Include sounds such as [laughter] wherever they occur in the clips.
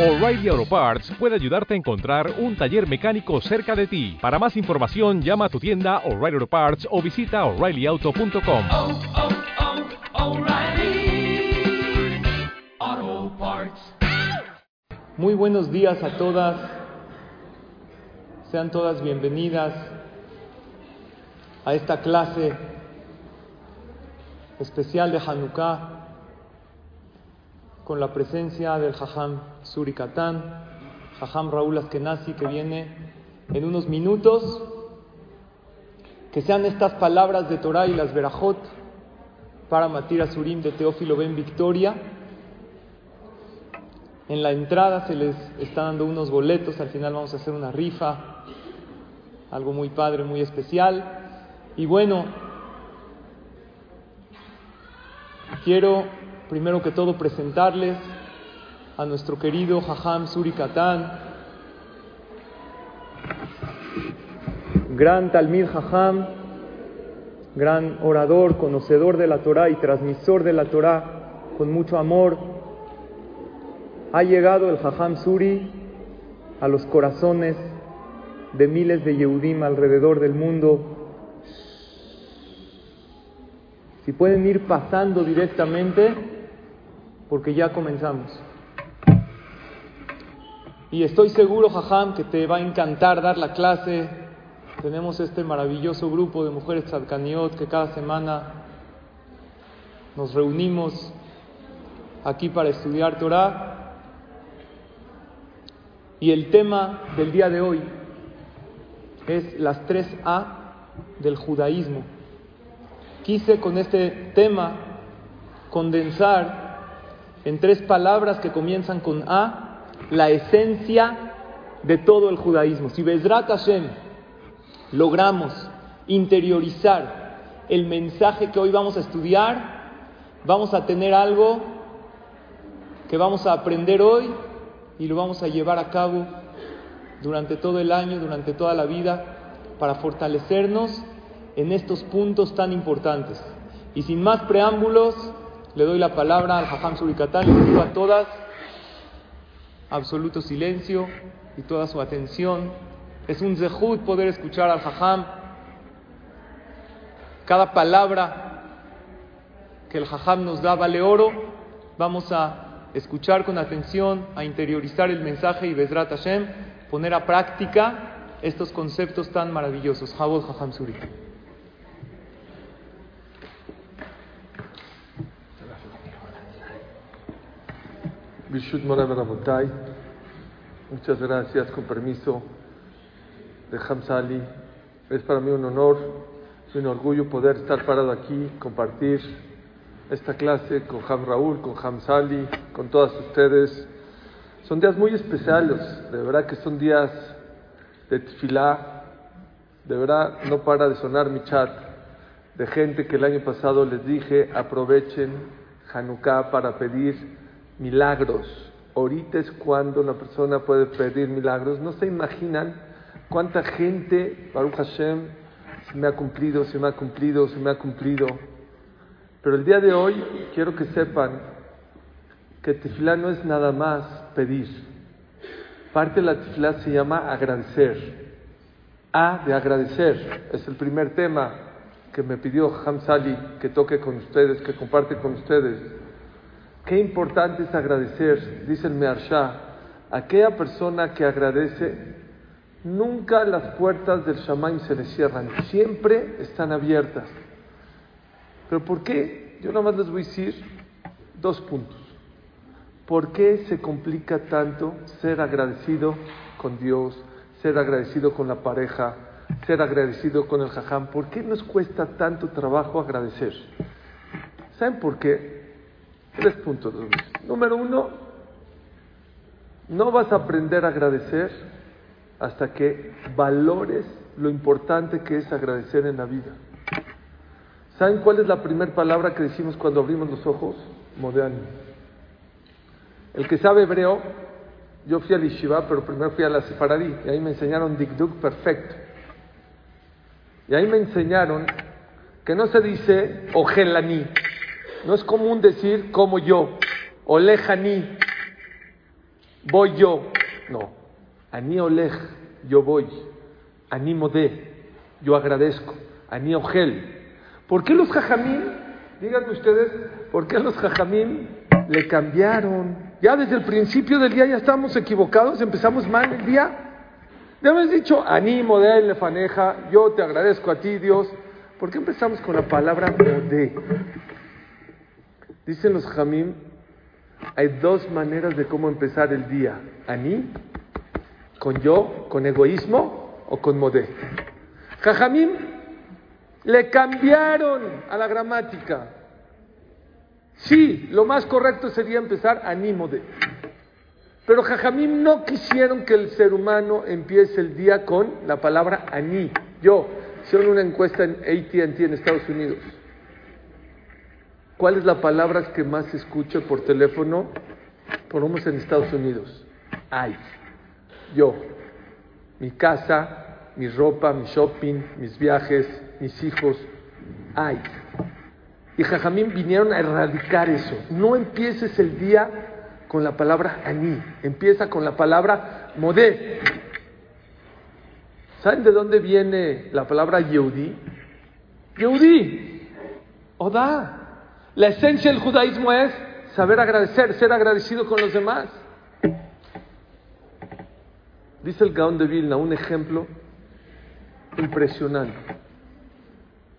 O'Reilly Auto Parts puede ayudarte a encontrar un taller mecánico cerca de ti. Para más información, llama a tu tienda O'Reilly Auto Parts o visita oreillyauto.com. oh, oh, Parts. Muy buenos días a todas. Sean todas bienvenidas a esta clase especial de Hanukkah con la presencia del Jajam Suri Katan, Jajam Raúl Askenazi que viene en unos minutos. Que sean estas palabras de Torah y las Berajot para Matira Surim de Teófilo Ben Victoria. En la entrada se les está dando unos boletos, al final vamos a hacer una rifa, algo muy padre, muy especial. Y bueno, quiero primero que todo presentarles a nuestro querido Jajam Suri Katan, gran Talmid Jajam, gran orador, conocedor de la Torah y transmisor de la Torah con mucho amor. Ha llegado el Jajam Suri a los corazones de miles de Yehudim alrededor del mundo. Si pueden ir pasando directamente, porque ya comenzamos. Y estoy seguro, Jajam, que te va a encantar dar la clase. Tenemos este maravilloso grupo de mujeres tzadkaniot que cada semana nos reunimos aquí para estudiar Torah. Y el tema del día de hoy es las tres A del judaísmo. Quise con este tema condensar en tres palabras que comienzan con A la esencia de todo el judaísmo. Si Bezrat Hashem logramos interiorizar el mensaje que hoy vamos a estudiar, vamos a tener algo que vamos a aprender hoy y lo vamos a llevar a cabo durante todo el año, durante toda la vida, para fortalecernos en estos puntos tan importantes. Y sin más preámbulos, le doy la palabra al Jajam Surikatán, le pido a todas absoluto silencio y toda su atención. Es un zehut poder escuchar al Jajam. Cada palabra que el Jajam nos da vale oro. Vamos a escuchar con atención, a interiorizar el mensaje y Bezrat Hashem, poner a práctica estos conceptos tan maravillosos. Jabot Jajam Suri. Bishut Morav Rabotai, muchas gracias, con permiso de Hamzali. Es para mí un honor y un orgullo poder estar parado aquí, compartir esta clase con Ham Raúl, con Hamzali, con todas ustedes. Son días muy especiales, de verdad que son días de tefilá, de verdad no para de sonar mi chat de gente que el año pasado les dije aprovechen Hanukkah para pedir milagros. Ahorita es cuando una persona puede pedir milagros. No se imaginan cuánta gente, Baruch Hashem, se me ha cumplido, se me ha cumplido, se me ha cumplido. Pero el día de hoy quiero que sepan que tefilá no es nada más pedir. Parte de la tefilá se llama agradecer. A de agradecer. Es el primer tema que me pidió Hamzali que toque con ustedes, que comparte con ustedes. Qué importante es agradecer, dice el Mearsha, aquella persona que agradece, nunca las puertas del Shamaim se le cierran, siempre están abiertas. Pero ¿por qué? Yo nada más les voy a decir dos puntos. ¿Por qué se complica tanto ser agradecido con Dios, ser agradecido con la pareja, ser agradecido con el jajam? ¿Por qué nos cuesta tanto trabajo agradecer? ¿Saben por qué? Tres puntos. Número uno, no vas a aprender a agradecer hasta que valores lo importante que es agradecer en la vida. ¿Saben cuál es la primera palabra que decimos cuando abrimos los ojos? Modéani. El que sabe hebreo, yo fui al Yeshiva, pero primero fui a la Sefaradí, y ahí me enseñaron Dikduk perfecto. Y ahí me enseñaron que no se dice Ojelani, no es común decir como yo, o lejani. voy yo. No. Ani olej, yo voy. Ani modé, yo agradezco. Ani ogel. ¿Por qué los jajamín, díganme ustedes, por qué los jajamín le cambiaron? Ya desde el principio del día ya estábamos equivocados, empezamos mal el día. Ya haber dicho, Ani modé lefaneja, yo te agradezco a ti, Dios. ¿Por qué empezamos con la palabra modé? Dicen los jamim, hay dos maneras de cómo empezar el día. Ani, con yo, con egoísmo o con modé. Jajamim le cambiaron a la gramática. Sí, lo más correcto sería empezar ani modé. Pero Jajamim no quisieron que el ser humano empiece el día con la palabra ani, yo. Hicieron una encuesta en ATT en Estados Unidos. ¿Cuál es la palabra que más se escucha por teléfono? Por lo en Estados Unidos. Ay, yo, mi casa, mi ropa, mi shopping, mis viajes, mis hijos. Ay. Y Jajamín vinieron a erradicar eso. No empieces el día con la palabra ani, empieza con la palabra modé. ¿Saben de dónde viene la palabra Yehudi? Yehudi, Oda. La esencia del judaísmo es saber agradecer, ser agradecido con los demás. Dice el Gaón de Vilna, un ejemplo impresionante.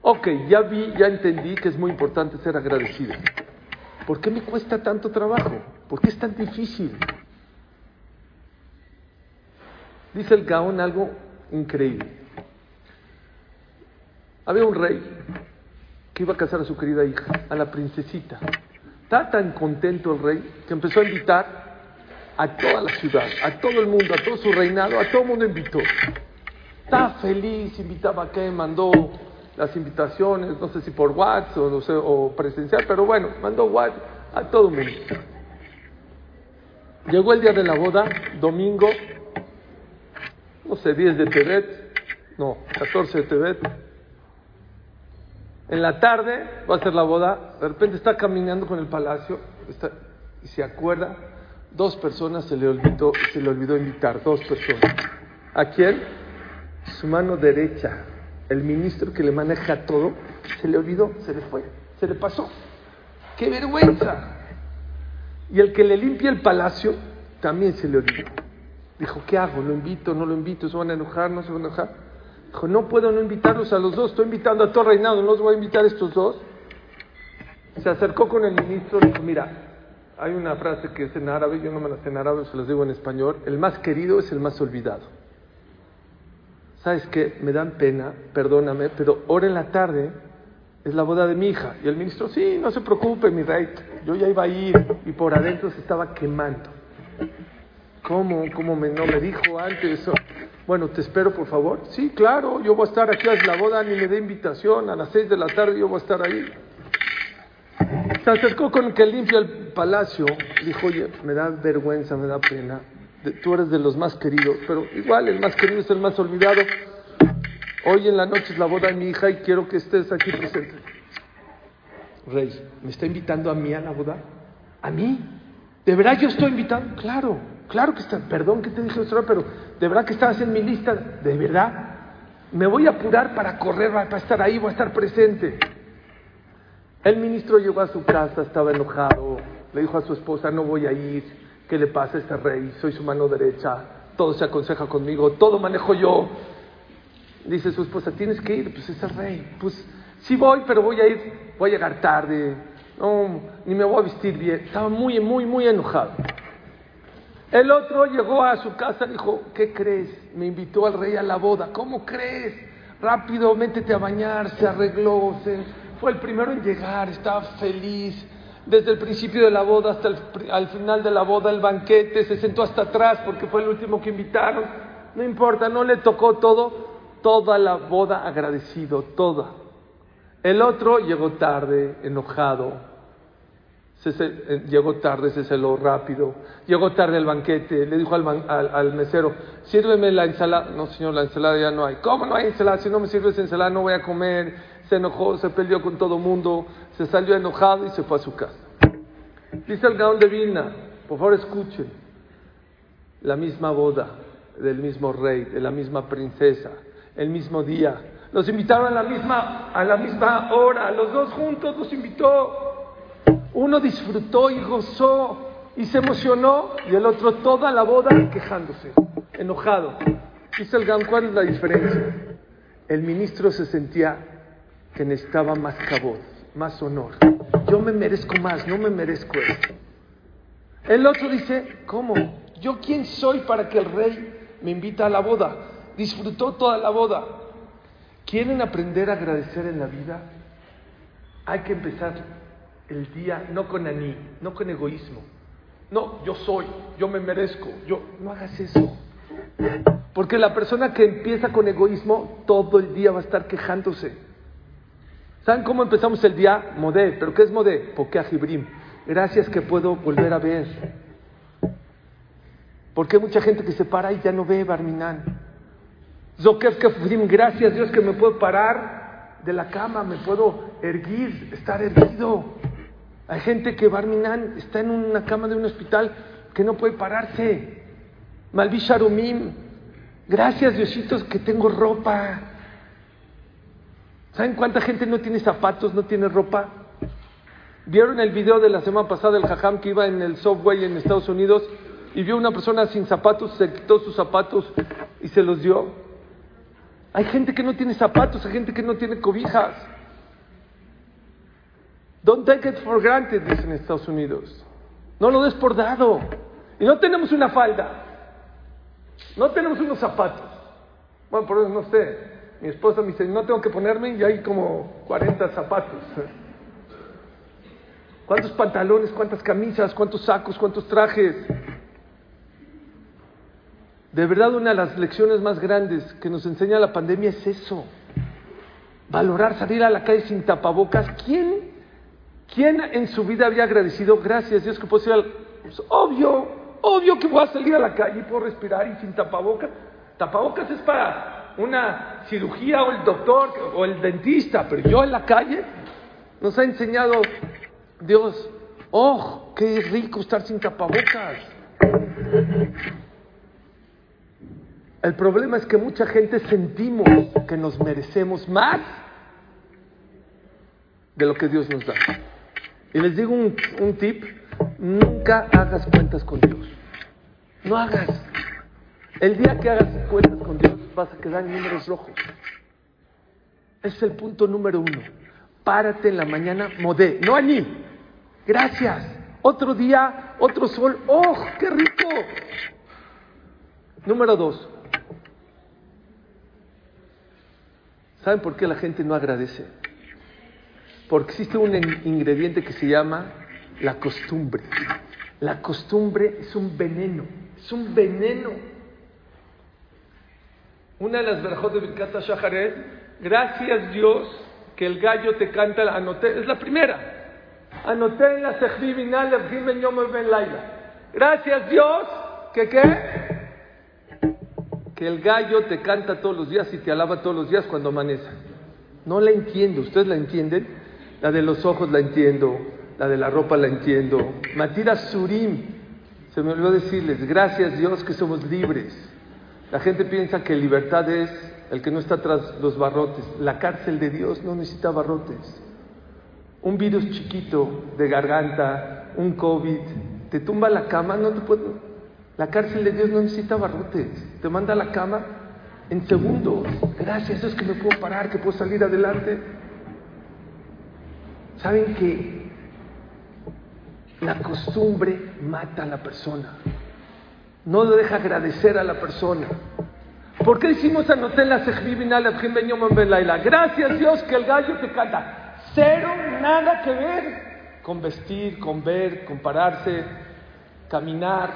Ok, ya vi, ya entendí que es muy importante ser agradecido. ¿Por qué me cuesta tanto trabajo? ¿Por qué es tan difícil? Dice el Gaón algo increíble. Había un rey que iba a casar a su querida hija, a la princesita. Está tan contento el rey que empezó a invitar a toda la ciudad, a todo el mundo, a todo su reinado, a todo el mundo invitó. Está feliz, invitaba a qué, mandó las invitaciones, no sé si por WhatsApp o, no sé, o presencial, pero bueno, mandó WhatsApp a todo el mundo. Llegó el día de la boda, domingo, no sé, 10 de Tebet, no, 14 de Tebet. En la tarde va a ser la boda, de repente está caminando con el palacio y se acuerda, dos personas se le, olvidó, se le olvidó invitar, dos personas. ¿A quién? Su mano derecha, el ministro que le maneja todo, se le olvidó, se le fue, se le pasó. ¡Qué vergüenza! Y el que le limpia el palacio también se le olvidó. Dijo, ¿qué hago? ¿Lo invito? ¿No lo invito? ¿Se van a enojar? ¿No se van a enojar? Dijo, no puedo no invitarlos a los dos, estoy invitando a todo reinado, ¿no los voy a invitar a estos dos? Se acercó con el ministro y dijo, mira, hay una frase que es en árabe, yo no me la sé en árabe, se las digo en español, el más querido es el más olvidado. ¿Sabes qué? Me dan pena, perdóname, pero ahora en la tarde es la boda de mi hija. Y el ministro, sí, no se preocupe, mi rey, yo ya iba a ir y por adentro se estaba quemando. ¿Cómo? ¿Cómo me, no me dijo antes? Bueno, te espero, por favor. Sí, claro, yo voy a estar aquí a la boda, ni me dé invitación. A las seis de la tarde yo voy a estar ahí. Se acercó con que limpia el palacio. Dijo, oye, me da vergüenza, me da pena. Tú eres de los más queridos, pero igual el más querido es el más olvidado. Hoy en la noche es la boda de mi hija y quiero que estés aquí presente. Rey, ¿me está invitando a mí a la boda? ¿A mí? ¿De verdad yo estoy invitado? Claro, claro que está. Perdón que te dije otra pero de verdad que estabas en mi lista. ¿De verdad? Me voy a apurar para correr, para estar ahí, voy a estar presente. El ministro llegó a su casa, estaba enojado, le dijo a su esposa, no voy a ir, ¿qué le pasa a este rey? Soy su mano derecha, todo se aconseja conmigo, todo manejo yo. Dice su esposa, tienes que ir, pues es el rey. Pues sí voy, pero voy a ir, voy a llegar tarde, no, ni me voy a vestir bien. Estaba muy, muy, muy enojado. El otro llegó a su casa y dijo, ¿qué crees? Me invitó al rey a la boda. ¿Cómo crees? Rápido, métete a bañar, se arregló, fue el primero en llegar, estaba feliz. Desde el principio de la boda hasta el al final de la boda, el banquete, se sentó hasta atrás porque fue el último que invitaron. No importa, no le tocó todo, toda la boda agradecido, toda. El otro llegó tarde, enojado, se, eh, llegó tarde, se celó rápido, llegó tarde al banquete, le dijo al, al, al, mesero, sírveme la ensalada, no señor, la ensalada ya no hay, ¿cómo no hay ensalada? Si no me sirves ensalada no voy a comer, se enojó, se peleó con todo mundo, se salió enojado y se fue a su casa. Dice el Gaón de Vilna, por favor escuchen, la misma boda del mismo rey, de la misma princesa, el mismo día. Los invitaron a la misma, a la misma hora, los dos juntos los invitó. Uno disfrutó y gozó y se emocionó y el otro toda la boda quejándose, enojado. Dice el Gam, ¿cuál es la diferencia? El ministro se sentía que necesitaba más cabot, más honor. Yo me merezco más, no me merezco esto. El otro dice, ¿cómo? ¿Yo quién soy para que el rey me invita a la boda? Disfrutó toda la boda. ¿Quieren aprender a agradecer en la vida? Hay que empezar el día no con aní, no con egoísmo. No, yo soy, yo me merezco, yo no hagas eso. Porque la persona que empieza con egoísmo todo el día va a estar quejándose. ¿Saben cómo empezamos el día? Modé. ¿Pero qué es modé? Porque ajibrim. Gracias que puedo volver a ver. Porque hay mucha gente que se para y ya no ve Barminan. Zokef Kefrim, gracias Dios que me puedo parar de la cama, me puedo erguir, estar erguido. Hay gente que Barminan está en una cama de un hospital que no puede pararse. Malvi Sharumim, gracias Diositos que tengo ropa. ¿Saben cuánta gente no tiene zapatos, no tiene ropa? ¿Vieron el video de la semana pasada del Jajam que iba en el subway en Estados Unidos y vio una persona sin zapatos, se quitó sus zapatos y se los dio? Hay gente que no tiene zapatos, hay gente que no tiene cobijas. Don't take it for granted, dicen en Estados Unidos. No lo des por dado. Y no tenemos una falda. No tenemos unos zapatos. Bueno, por eso no sé. Mi esposa me dice, no tengo que ponerme y hay como 40 zapatos. [laughs] ¿Cuántos pantalones, cuántas camisas, cuántos sacos, cuántos trajes? De verdad, una de las lecciones más grandes que nos enseña la pandemia es eso. Valorar salir a la calle sin tapabocas. ¿Quién, quién en su vida había agradecido? Gracias Dios que puedo ir al... Pues, obvio, obvio que voy a salir a la calle y puedo respirar y sin tapabocas. Tapabocas es para una cirugía o el doctor o el dentista, pero yo en la calle nos ha enseñado Dios, oh, qué rico estar sin tapabocas. El problema es que mucha gente sentimos que nos merecemos más de lo que Dios nos da. Y les digo un, un tip, nunca hagas cuentas con Dios. No hagas. El día que hagas cuentas con Dios vas a quedar en números rojos. Es el punto número uno. Párate en la mañana, modé, no allí. Gracias. Otro día, otro sol. ¡Oh, qué rico! Número dos. ¿Saben por qué la gente no agradece? Porque existe un ingrediente que se llama la costumbre. La costumbre es un veneno, es un veneno. Una de las verajot de Birkat Shaharet, gracias Dios que el gallo te canta, anoté, es la primera. Anoté en la Ben Laila. Gracias Dios que qué? Que el gallo te canta todos los días y te alaba todos los días cuando amanece. No la entiendo, ¿ustedes la entienden? La de los ojos la entiendo, la de la ropa la entiendo. Matira Surim, se me olvidó decirles, gracias Dios que somos libres. La gente piensa que libertad es el que no está tras los barrotes. La cárcel de Dios no necesita barrotes. Un virus chiquito de garganta, un COVID, te tumba la cama, no te puede... La cárcel de Dios no necesita barrotes, te manda a la cama en segundos. Gracias, es que me puedo parar, que puedo salir adelante. ¿Saben que la costumbre mata a la persona? No le deja agradecer a la persona. ¿Por qué hicimos anotar la Gracias Dios que el gallo te canta. Cero, nada que ver con vestir, con ver, con pararse, caminar.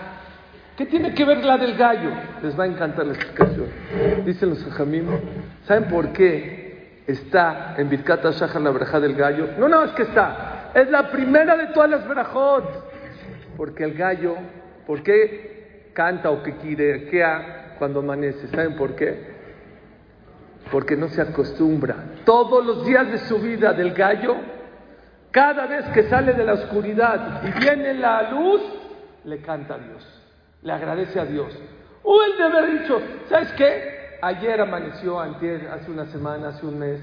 ¿Qué tiene que ver la del gallo? Les va a encantar la explicación. Dicen los jajamim, ¿saben por qué está en Birkata Shahar la verajá del gallo? No, no, es que está. Es la primera de todas las verajot. Porque el gallo, ¿por qué canta o que quiere, cuando amanece? ¿Saben por qué? Porque no se acostumbra. Todos los días de su vida del gallo, cada vez que sale de la oscuridad y viene la luz, le canta a Dios. Le agradece a Dios. O el de haber dicho, ¿sabes qué? Ayer amaneció, antier, hace una semana, hace un mes.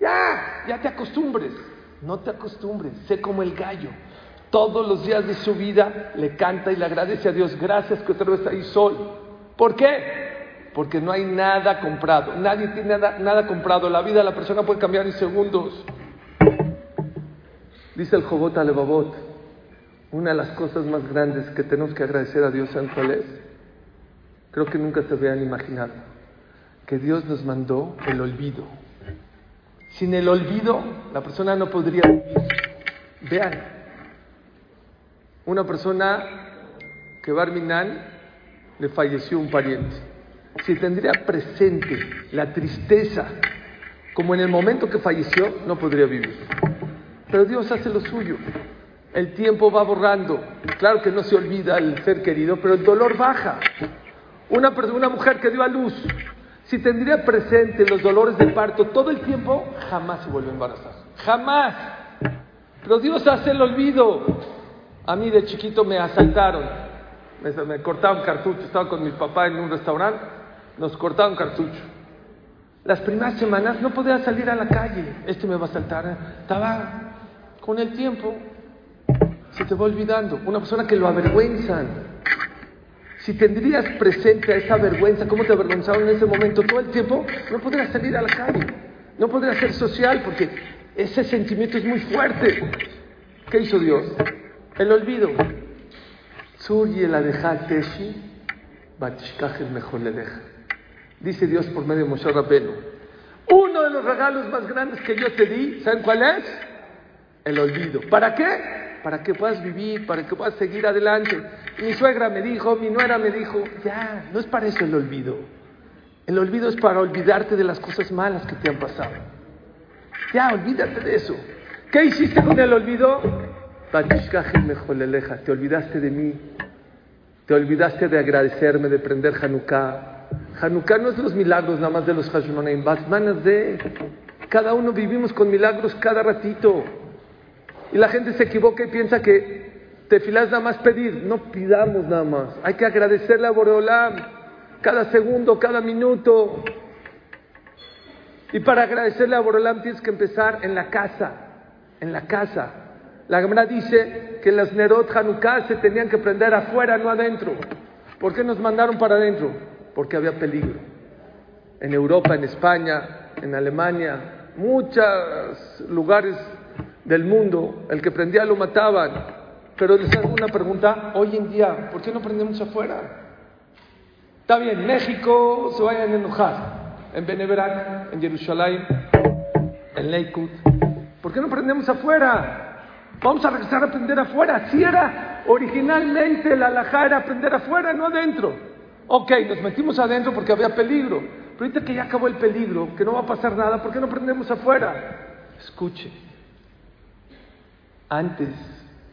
Ya, ya te acostumbres. No te acostumbres. Sé como el gallo. Todos los días de su vida le canta y le agradece a Dios. Gracias que otra vez ahí soy. ¿Por qué? Porque no hay nada comprado. Nadie tiene nada, nada comprado. La vida de la persona puede cambiar en segundos. Dice el Jobot Alebabot, una de las cosas más grandes que tenemos que agradecer a Dios, ¿saben cuál es? Creo que nunca se habían imaginado. Que Dios nos mandó el olvido. Sin el olvido, la persona no podría vivir. Vean, una persona que Barminan le falleció un pariente. Si tendría presente la tristeza, como en el momento que falleció, no podría vivir. Pero Dios hace lo suyo. El tiempo va borrando. Claro que no se olvida el ser querido, pero el dolor baja. Una, una mujer que dio a luz, si tendría presente los dolores de parto todo el tiempo, jamás se vuelve a embarazar. Jamás. Pero Dios hace el olvido. A mí de chiquito me asaltaron. Me, me cortaban cartucho. Estaba con mi papá en un restaurante. Nos cortaban cartucho. Las primeras semanas no podía salir a la calle. Este me va a asaltar. Estaba con el tiempo. Se te va olvidando. Una persona que lo avergüenzan. Si tendrías presente a esa vergüenza, cómo te avergonzaron en ese momento todo el tiempo, no podrías salir a la calle, no podrías ser social porque ese sentimiento es muy fuerte. ¿Qué hizo Dios? El olvido. Dice Dios por medio de Moshe Rabbeinu. Uno de los regalos más grandes que yo te di, ¿saben cuál es? El olvido. ¿Para qué? Para que puedas vivir, para que puedas seguir adelante. Mi suegra me dijo, mi nuera me dijo, ya, no es para eso el olvido. El olvido es para olvidarte de las cosas malas que te han pasado. Ya, olvídate de eso. ¿Qué hiciste con el olvido? Te olvidaste de mí. Te olvidaste de agradecerme, de prender Hanukkah. Hanukkah no es los milagros nada más de los Hashmonaim, manas de cada uno vivimos con milagros cada ratito. Y la gente se equivoca y piensa que tefilá es nada más pedir. No pidamos nada más. Hay que agradecerle a Boreolam cada segundo, cada minuto. Y para agradecerle a Boreolam tienes que empezar en la casa. En la casa. La Gemara dice que las Nerot Hanukkah se tenían que prender afuera, no adentro. ¿Por qué nos mandaron para adentro? Porque había peligro. En Europa, en España, en Alemania, muchos lugares del mundo, el que prendía lo mataban. Pero les hago una pregunta, hoy en día, ¿por qué no prendemos afuera? Está bien, México se vayan a enojar, en Beneverac, en Jerusalén, en Lakewood. ¿Por qué no prendemos afuera? Vamos a regresar a aprender afuera. Si era originalmente la alajá era aprender afuera, no adentro. Ok, nos metimos adentro porque había peligro. Pero ahorita que ya acabó el peligro, que no va a pasar nada, ¿por qué no aprendemos afuera? Escuche. Antes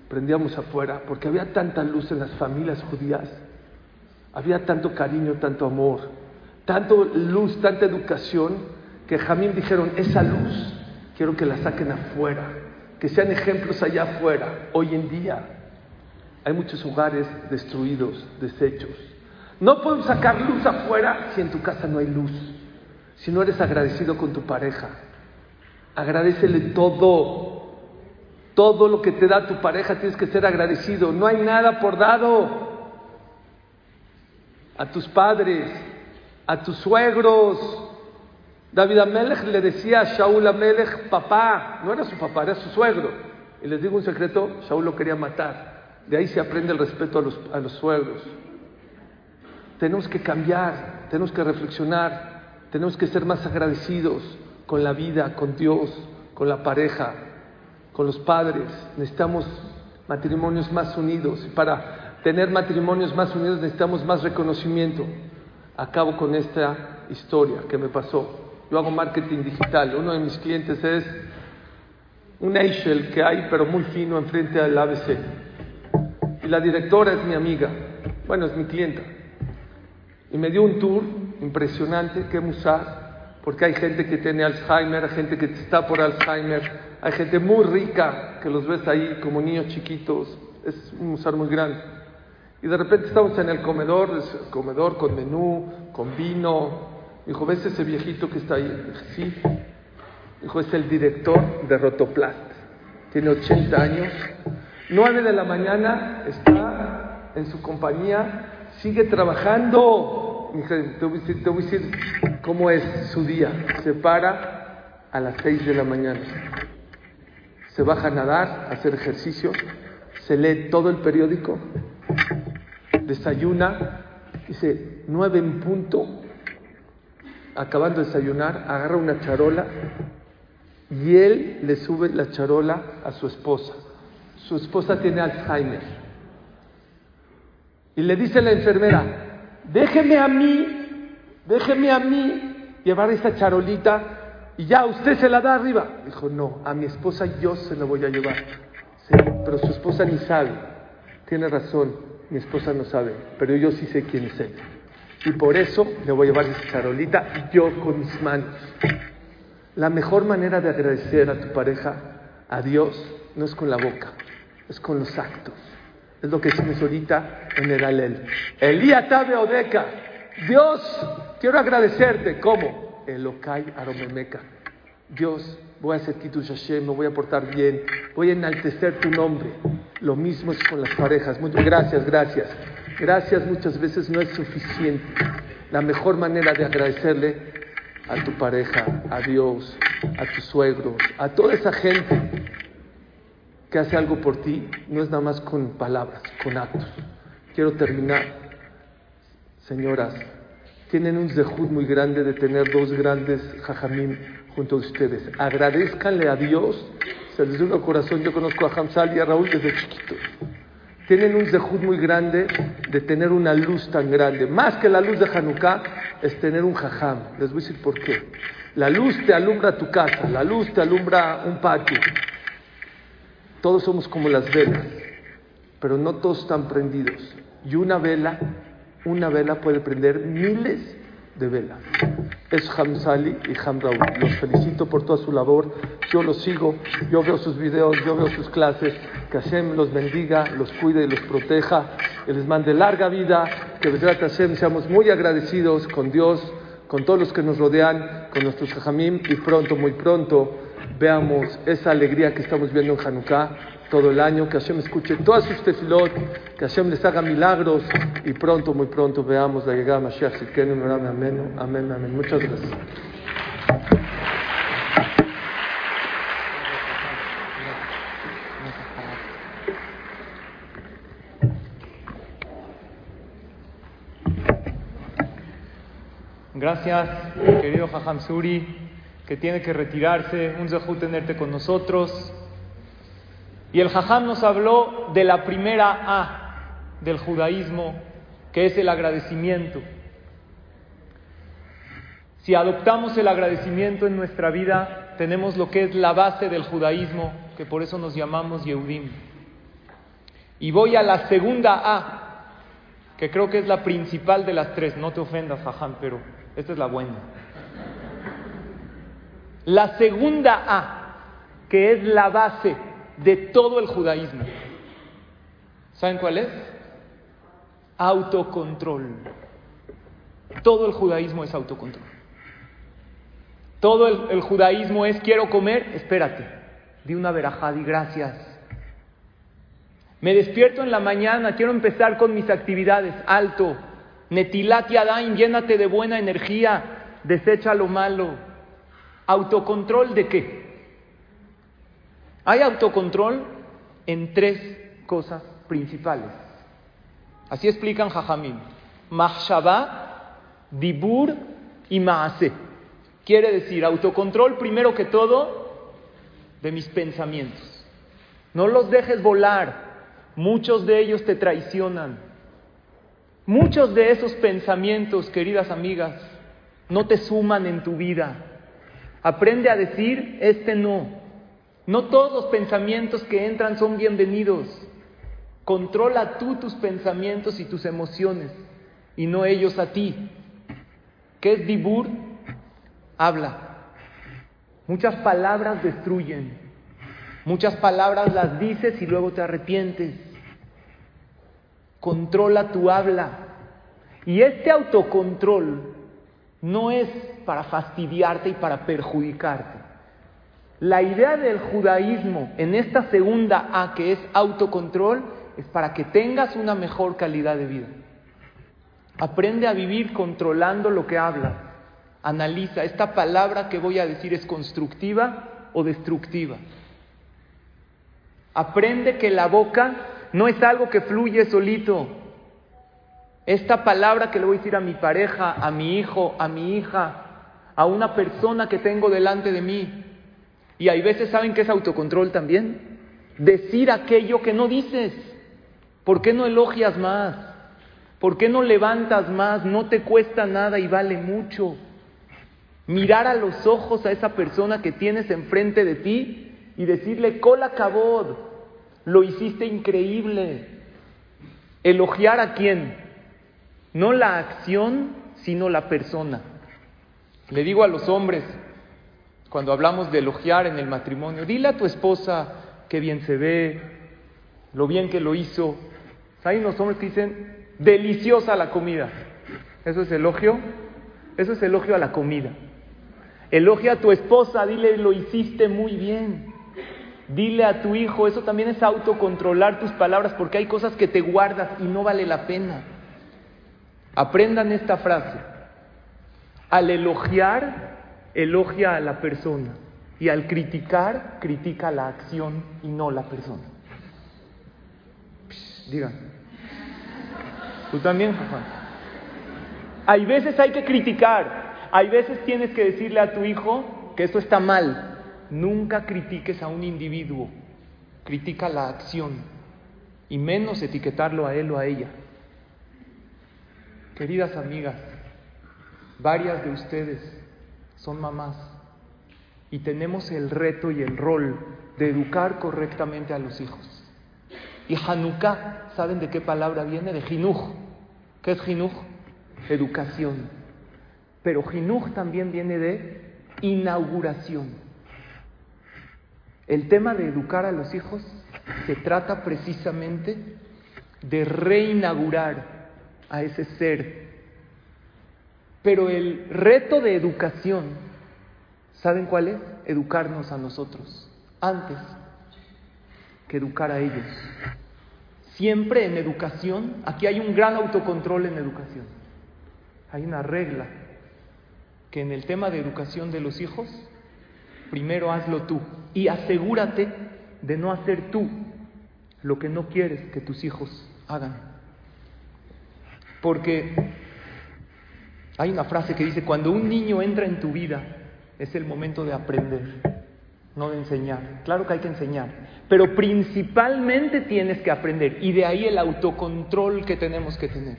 prendíamos afuera porque había tanta luz en las familias judías. Había tanto cariño, tanto amor, tanto luz, tanta educación, que Jamín dijeron, esa luz quiero que la saquen afuera que sean ejemplos allá afuera. Hoy en día hay muchos hogares destruidos, deshechos. No podemos sacar luz afuera si en tu casa no hay luz. Si no eres agradecido con tu pareja, agradecele todo. Todo lo que te da tu pareja tienes que ser agradecido. No hay nada por dado. A tus padres, a tus suegros, David Amelech le decía a Shaul Amelech, papá, no era su papá, era su suegro. Y les digo un secreto, Shaul lo quería matar. De ahí se aprende el respeto a los, a los suegros. Tenemos que cambiar, tenemos que reflexionar, tenemos que ser más agradecidos con la vida, con Dios, con la pareja, con los padres. Necesitamos matrimonios más unidos. Y para tener matrimonios más unidos necesitamos más reconocimiento. Acabo con esta historia que me pasó. Yo hago marketing digital. Uno de mis clientes es un Eichel que hay, pero muy fino, enfrente al ABC. Y la directora es mi amiga. Bueno, es mi clienta. Y me dio un tour impresionante, que musar, porque hay gente que tiene Alzheimer, hay gente que está por Alzheimer, hay gente muy rica que los ves ahí como niños chiquitos. Es un musar muy grande. Y de repente estamos en el comedor, el comedor con menú, con vino. Dijo, ¿ves ese viejito que está ahí? Dije, sí. Dijo, es el director de Rotoplast. Tiene 80 años. 9 de la mañana está en su compañía, sigue trabajando. Te voy, a decir, a cómo es su día. Se para a las 6 de la mañana. Se baja a nadar, a hacer ejercicio. Se lee todo el periódico. Desayuna. Dice, 9 en punto. Acabando de desayunar, agarra una charola y él le sube la charola a su esposa. Su esposa tiene Alzheimer. Y le dice la enfermera, déjeme a mí, déjeme a mí llevar esta charolita y ya usted se la da arriba. Dijo, no, a mi esposa yo se la voy a llevar. Pero su esposa ni sabe. Tiene razón, mi esposa no sabe, pero yo sí sé quién es ella. Y por eso le voy a llevar esa charolita yo con mis manos. La mejor manera de agradecer a tu pareja, a Dios, no es con la boca, es con los actos. Es lo que decimos ahorita en el Alel. Elía Tabe Odeca. Dios, quiero agradecerte. ¿Cómo? Elokai Aromemeca. Dios, voy a hacer Kitush Hashem, me voy a portar bien, voy a enaltecer tu nombre. Lo mismo es con las parejas. Muchas gracias, gracias. Gracias muchas veces no es suficiente. La mejor manera de agradecerle a tu pareja, a Dios, a tus suegros, a toda esa gente que hace algo por ti, no es nada más con palabras, con actos. Quiero terminar. Señoras, tienen un zehut muy grande de tener dos grandes jajamim junto a ustedes. Agradezcanle a Dios. Se un corazón. Yo conozco a Hamzal y a Raúl desde chiquitos. Tienen un zehut muy grande de tener una luz tan grande. Más que la luz de Hanukkah es tener un jajam. Les voy a decir por qué. La luz te alumbra tu casa, la luz te alumbra un patio. Todos somos como las velas, pero no todos están prendidos. Y una vela, una vela puede prender miles de velas. Es Hamzali y Ham Raúl. Los felicito por toda su labor. Yo los sigo, yo veo sus videos, yo veo sus clases. Que Hashem los bendiga, los cuide y los proteja. Que les mande larga vida. Que Vedrat Hashem seamos muy agradecidos con Dios, con todos los que nos rodean, con nuestros Jajamim y pronto, muy pronto, veamos esa alegría que estamos viendo en Hanukkah todo el año, que Hashem escuche todas sus tefilot, que Hashem les haga milagros y pronto, muy pronto veamos la llegada de Mashiach Sidkenu, amén, amén, amén. Muchas gracias. Gracias, querido Jajam Suri, que tiene que retirarse. Un zehut tenerte con nosotros. Y el Jajam nos habló de la primera A del judaísmo, que es el agradecimiento. Si adoptamos el agradecimiento en nuestra vida, tenemos lo que es la base del judaísmo, que por eso nos llamamos Yehudim. Y voy a la segunda A, que creo que es la principal de las tres. No te ofendas, Jajam, pero esta es la buena. La segunda A, que es la base de todo el judaísmo. ¿Saben cuál es? Autocontrol. Todo el judaísmo es autocontrol. Todo el, judaísmo es quiero comer, espérate, di una verajá, di gracias. Me despierto en la mañana, quiero empezar con mis actividades, alto. Netilat Yadayim, llénate de buena energía, desecha lo malo. ¿Autocontrol de qué? Hay autocontrol en tres cosas principales. Así explican Jajamim. Mahshaba, Dibur y Maase. Quiere decir autocontrol primero que todo de mis pensamientos. No los dejes volar. Muchos de ellos te traicionan. Muchos de esos pensamientos, queridas amigas, no te suman en tu vida. Aprende a decir, este no. No todos los pensamientos que entran son bienvenidos. Controla tú tus pensamientos y tus emociones y no ellos a ti. ¿Qué es dibur? Habla. Muchas palabras destruyen. Muchas palabras las dices y luego te arrepientes. controla tu habla. Y este autocontrol no es para fastidiarte y para perjudicarte. La idea del judaísmo en esta segunda A, que es autocontrol, es para que tengas una mejor calidad de vida. Aprende a vivir controlando lo que hablas. Analiza, ¿esta palabra que voy a decir es constructiva o destructiva? Aprende que la boca no es algo que fluye solito. Esta palabra que le voy a decir a mi pareja, a mi hijo, a mi hija, a una persona que tengo delante de mí. Y hay veces, ¿saben que es autocontrol también? Decir aquello que no dices. ¿Por qué no elogias más? ¿Por qué no levantas más? No te cuesta nada y vale mucho. Mirar a los ojos a esa persona que tienes enfrente de ti y decirle, cola cabod, lo hiciste increíble. Elogiar a quién? No la acción, sino la persona. Le digo a los hombres, cuando hablamos de elogiar en el matrimonio, dile a tu esposa qué bien se ve, lo bien que lo hizo. Hay unos hombres que dicen, deliciosa la comida. ¿Eso es elogio? Eso es elogio a la comida. Elogia a tu esposa, dile, lo hiciste muy bien. Dile a tu hijo, eso también es autocontrolar tus palabras porque hay cosas que te guardas y no vale la pena. Aprendan esta frase. Al elogiar, elogia a la persona. Y al criticar, critica la acción y no la persona. digan. Tú también, Juan. Hay veces hay que criticar. Hay veces tienes que decirle a tu hijo que esto está mal. Nunca critiques a un individuo. Critica la acción. Y menos etiquetarlo a él o a ella. Queridas amigas, varias de ustedes son mamás y tenemos el reto y el rol de educar correctamente a los hijos. Y Hanukkah, ¿saben de qué palabra viene? De Jinuj. ¿Qué es Jinuj? Educación. Pero Jinuj también viene de inauguración. El tema de educar a los hijos se trata precisamente de reinaugurar a ese ser. Pero el reto de educación, ¿saben cuál es? Educarnos a nosotros, antes que educar a ellos. Siempre en educación, aquí hay un gran autocontrol en educación. Hay una regla que en el tema de educación de los hijos, primero hazlo tú y asegúrate de no hacer tú lo que no quieres que tus hijos hagan. Porque hay una frase que dice, cuando un niño entra en tu vida, es el momento de aprender, no de enseñar. Claro que hay que enseñar, pero principalmente tienes que aprender y de ahí el autocontrol que tenemos que tener.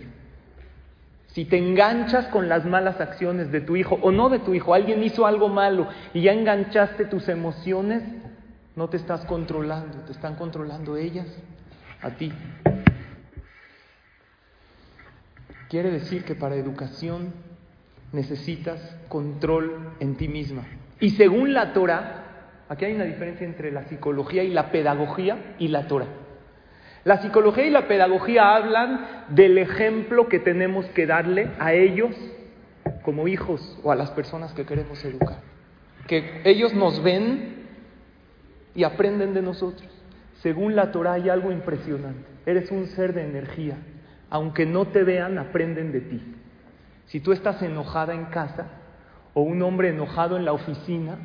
Si te enganchas con las malas acciones de tu hijo o no de tu hijo, alguien hizo algo malo y ya enganchaste tus emociones, no te estás controlando, te están controlando ellas a ti. Quiere decir que para educación necesitas control en ti misma. Y según la Torah, aquí hay una diferencia entre la psicología y la pedagogía y la Torah. La psicología y la pedagogía hablan del ejemplo que tenemos que darle a ellos como hijos o a las personas que queremos educar. Que ellos nos ven y aprenden de nosotros. Según la Torah hay algo impresionante. Eres un ser de energía aunque no te vean, aprenden de ti. Si tú estás enojada en casa o un hombre enojado en la oficina,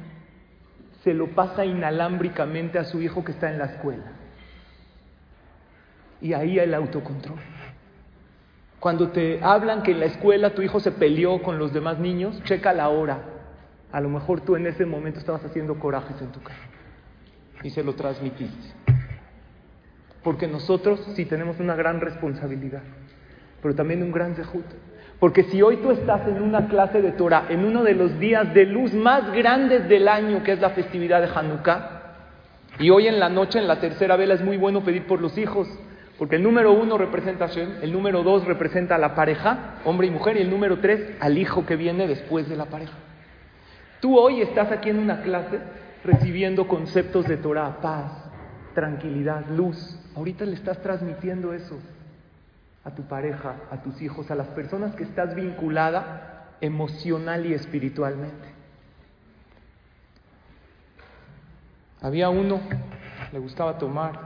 se lo pasa inalámbricamente a su hijo que está en la escuela. Y ahí el autocontrol. Cuando te hablan que en la escuela tu hijo se peleó con los demás niños, checa la hora. A lo mejor tú en ese momento estabas haciendo corajes en tu casa y se lo transmitiste. Porque nosotros sí tenemos una gran responsabilidad, pero también un gran zehut. Porque si hoy tú estás en una clase de Torah, en uno de los días de luz más grandes del año, que es la festividad de Hanukkah, y hoy en la noche, en la tercera vela, es muy bueno pedir por los hijos, porque el número uno representa a Shem, el número dos representa a la pareja, hombre y mujer, y el número tres al hijo que viene después de la pareja. Tú hoy estás aquí en una clase recibiendo conceptos de Torah, paz, tranquilidad, luz. Ahorita le estás transmitiendo eso. a tu pareja, a tus hijos, a las personas que estás vinculada emocional y espiritualmente. Había uno, le gustaba tomar,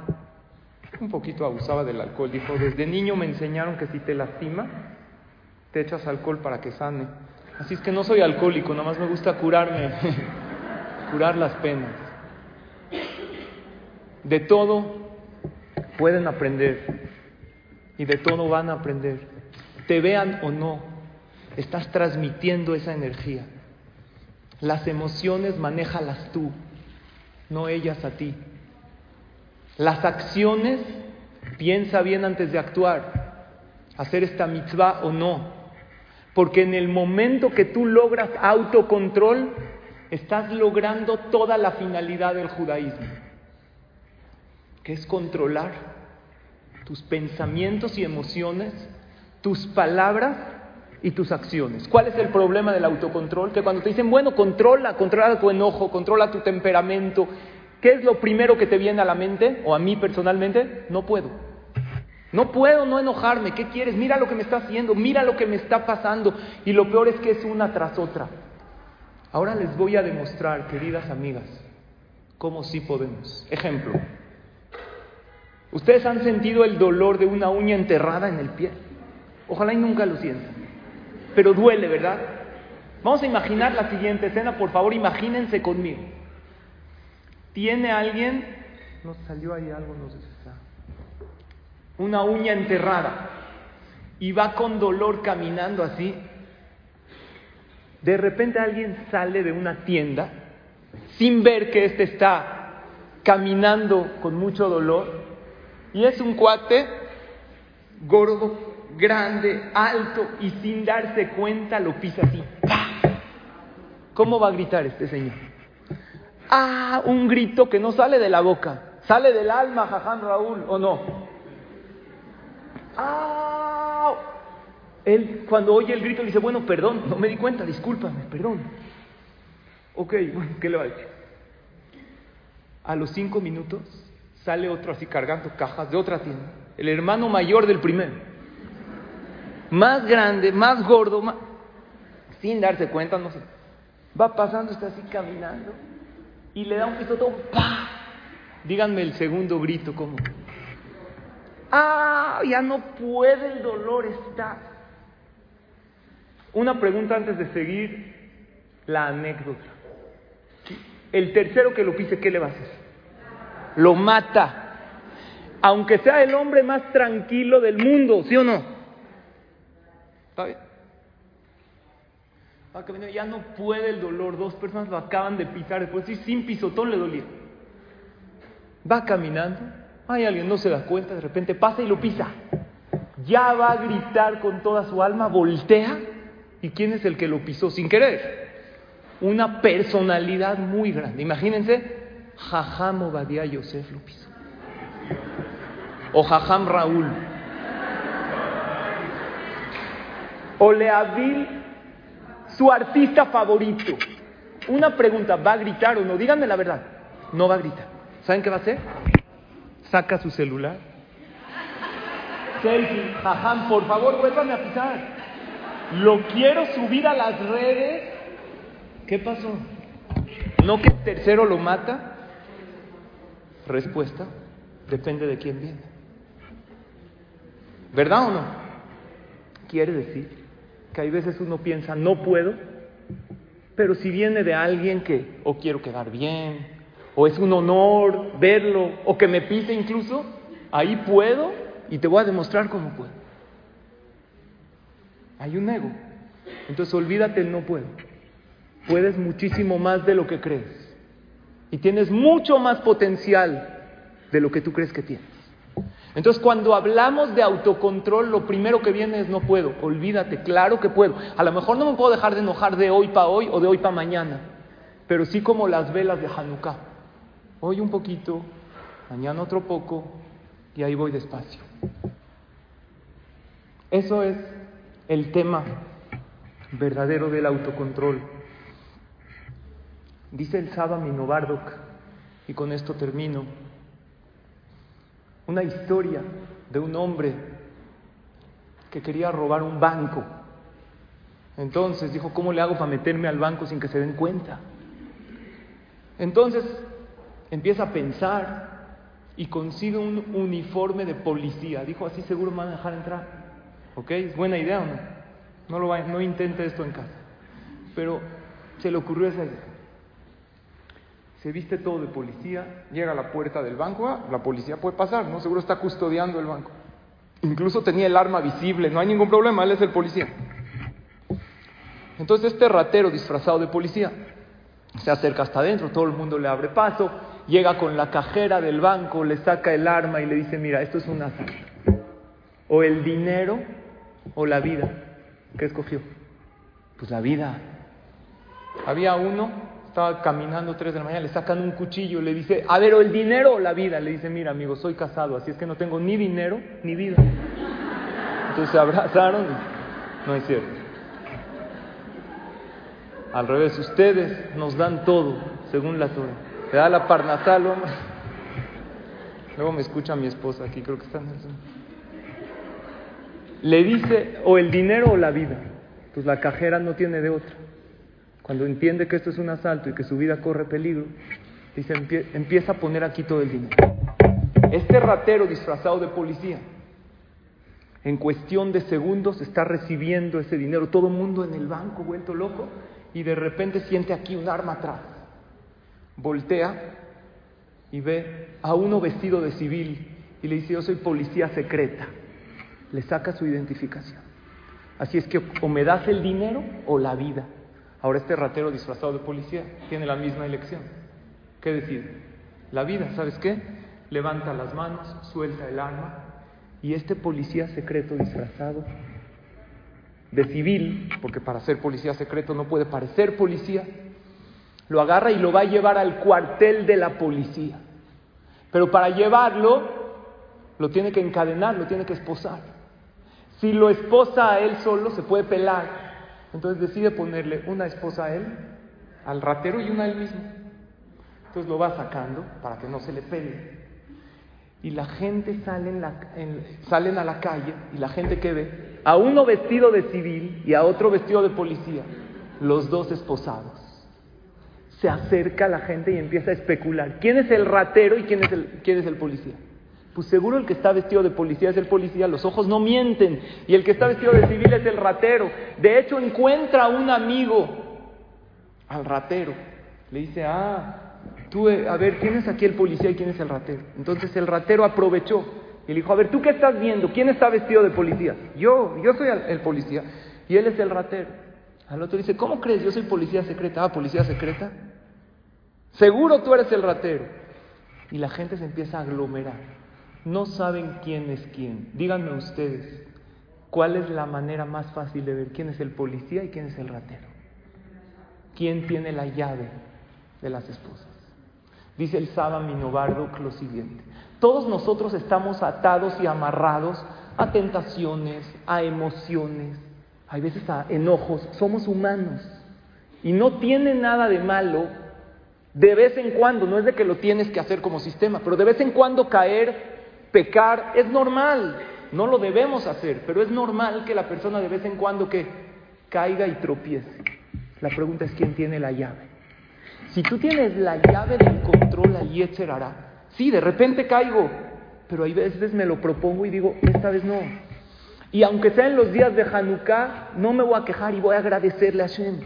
un poquito abusaba del alcohol. Dijo, desde niño me enseñaron que si te lastima, te echas alcohol para que sane. Así es que no soy alcohólico, nada más me gusta curarme, [laughs] curar las penas. De todo pueden aprender y de todo van a aprender. Te vean o no, estás transmitiendo esa energía. Las emociones manéjalas tú, no ellas a ti. Las acciones, piensa bien antes de actuar, hacer esta mitzvah o no. Porque en el momento que tú logras autocontrol, estás logrando toda la finalidad del judaísmo, que es controlar tus pensamientos y emociones, tus palabras y tus acciones. ¿Cuál es el problema del autocontrol? Que cuando te dicen, bueno, controla, controla tu enojo, controla tu temperamento, ¿qué es lo primero que te viene a la mente o a mí personalmente? No puedo. No puedo no enojarme. ¿Qué quieres? Mira lo que me está haciendo, mira lo que me está pasando. Y lo peor es que es una tras otra. Ahora les voy a demostrar, queridas amigas, cómo sí podemos. Ejemplo. ¿Ustedes han sentido el dolor de una uña enterrada en el pie? Ojalá y nunca lo sientan. Pero duele, ¿verdad? Vamos a imaginar la siguiente escena, por favor, imagínense conmigo. Tiene alguien, nos salió ahí algo, no sé si está. Una uña enterrada y va con dolor caminando así. De repente alguien sale de una tienda sin ver que éste está caminando con mucho dolor y es un cuate gordo, grande, alto y sin darse cuenta lo pisa así. ¿Cómo va a gritar este señor? Ah, un grito que no sale de la boca, sale del alma, Jaján Raúl, ¿o no? Ah, él cuando oye el grito dice, bueno, perdón, no me di cuenta, discúlpame, perdón. Ok, [laughs] bueno, ¿qué le va a decir? A los cinco minutos sale otro así cargando cajas de otra tienda, el hermano mayor del primero, más grande, más gordo, sin darse cuenta, no sé, va pasando, está así caminando y le da un pisotón, ¡pah! Díganme el segundo grito, ¿cómo? ¡Ah! Ya no puede, el dolor está. Una pregunta antes de seguir la anécdota. El tercero que lo pise, ¿qué le va a hacer? Lo mata. Aunque sea el hombre más tranquilo del mundo, ¿sí o no? ¿Está bien? Ya no puede el dolor. Dos personas lo acaban de pisar. Después, sí, sin pisotón le dolía. Va caminando. Hay alguien, no se da cuenta. De repente pasa y lo pisa. Ya va a gritar con toda su alma. Voltea. ¿Y quién es el que lo pisó sin querer? Una personalidad muy grande. Imagínense. Jajam Obadiah Yosef pisó. O Jajam Raúl. O Leavil su artista favorito. Una pregunta, ¿va a gritar o no? Díganme la verdad. No va a gritar. ¿Saben qué va a hacer? Saca su celular. Selfie, jajam, por favor, vuélvame a pisar. Lo quiero subir a las redes. ¿Qué pasó? ¿No que el tercero lo mata? Respuesta, depende de quién viene. ¿Verdad o no? Quiere decir que hay veces uno piensa, no puedo, pero si viene de alguien que o quiero quedar bien, o es un honor verlo, o que me pise incluso, ahí puedo y te voy a demostrar cómo puedo. Hay un ego. Entonces olvídate el no puedo. Puedes muchísimo más de lo que crees. Y tienes mucho más potencial de lo que tú crees que tienes. Entonces, cuando hablamos de autocontrol, lo primero que viene es no puedo. Olvídate, claro que puedo. A lo mejor no me puedo dejar de enojar de hoy para hoy o de hoy para mañana, pero sí como las velas de Hanukkah. Hoy un poquito, mañana otro poco y ahí voy despacio. Eso es el tema verdadero del autocontrol. Dice el Saba Minovardok, y con esto termino, una historia de un hombre que quería robar un banco. Entonces dijo, ¿cómo le hago para meterme al banco sin que se den cuenta? Entonces empieza a pensar y consigue un uniforme de policía. Dijo, así seguro me van a dejar entrar. ¿Ok? ¿Es buena idea o no? No, lo va, no intente esto en casa. Pero se le ocurrió esa idea. Se viste todo de policía, llega a la puerta del banco, ah, la policía puede pasar, ¿no? Seguro está custodiando el banco. Incluso tenía el arma visible, no hay ningún problema, él es el policía. Entonces este ratero disfrazado de policía se acerca hasta adentro, todo el mundo le abre paso, llega con la cajera del banco, le saca el arma y le dice, mira, esto es un asalto. O el dinero o la vida. ¿Qué escogió? Pues la vida. Había uno, estaba caminando tres de la mañana, le sacan un cuchillo, le dice, a ver, o el dinero o la vida. Le dice, mira, amigo, soy casado, así es que no tengo ni dinero ni vida. Entonces se abrazaron y no es cierto. Al revés, ustedes nos dan todo, según la Torah. Le da la parnasal, hombre. Luego me escucha mi esposa aquí, creo que está en el Zoom. Le dice, o el dinero o la vida. Pues la cajera no tiene de otra. Cuando entiende que esto es un asalto y que su vida corre peligro, dice, "Empie- empieza a poner aquí todo el dinero. Este ratero disfrazado de policía, en cuestión de segundos está recibiendo ese dinero, todo el mundo en el banco vuelto loco, y de repente siente aquí un arma atrás. Voltea y ve a uno vestido de civil y le dice, yo soy policía secreta. Le saca su identificación. Así es que o me das el dinero o la vida. Ahora este ratero disfrazado de policía tiene la misma elección. ¿Qué decide? La vida, ¿sabes qué? Levanta las manos, suelta el arma y este policía secreto disfrazado de civil, porque para ser policía secreto no puede parecer policía, lo agarra y lo va a llevar al cuartel de la policía. Pero para llevarlo, lo tiene que encadenar, lo tiene que esposar. Si lo esposa a él solo, se puede pelar. Entonces decide ponerle una esposa a él, al ratero y una a él mismo. Entonces lo va sacando para que no se le pele. Y la gente sale en la, en- salen a la calle y la gente que ve a uno vestido de civil y a otro vestido de policía, los dos esposados. Se acerca la gente y empieza a especular. ¿Quién es el ratero y quién es el, quién es el policía? Pues seguro el que está vestido de policía es el policía, los ojos no mienten. Y el que está vestido de civil es el ratero. De hecho, encuentra a un amigo al ratero. Le dice, ah, tú, eh, a ver, ¿quién es aquí el policía y quién es el ratero? Entonces el ratero aprovechó y le dijo, a ver, ¿tú qué estás viendo? ¿Quién está vestido de policía? Yo, yo soy el, el policía. Y él es el ratero. Al otro dice, ¿cómo crees? Yo soy policía secreta. Ah, policía secreta. Seguro tú eres el ratero. Y la gente se empieza a aglomerar. No saben quién es quién. Díganme ustedes, ¿cuál es la manera más fácil de ver quién es el policía y quién es el ratero? ¿Quién tiene la llave de las esposas? Dice el Saba Minobardo lo siguiente. Todos nosotros estamos atados y amarrados a tentaciones, a emociones, hay veces a enojos. Somos humanos. Y no tiene nada de malo de vez en cuando, no es de que lo tienes que hacer como sistema, pero de vez en cuando caer, pecar, es normal. No lo debemos hacer, pero es normal que la persona de vez en cuando que caiga y tropiece. La pregunta es quién tiene la llave. Si tú tienes la llave del control al Yetzer hará, sí, de repente caigo, pero hay veces me lo propongo y digo, esta vez no. Y aunque sea en los días de Hanukkah, no me voy a quejar y voy a agradecerle a Hashem.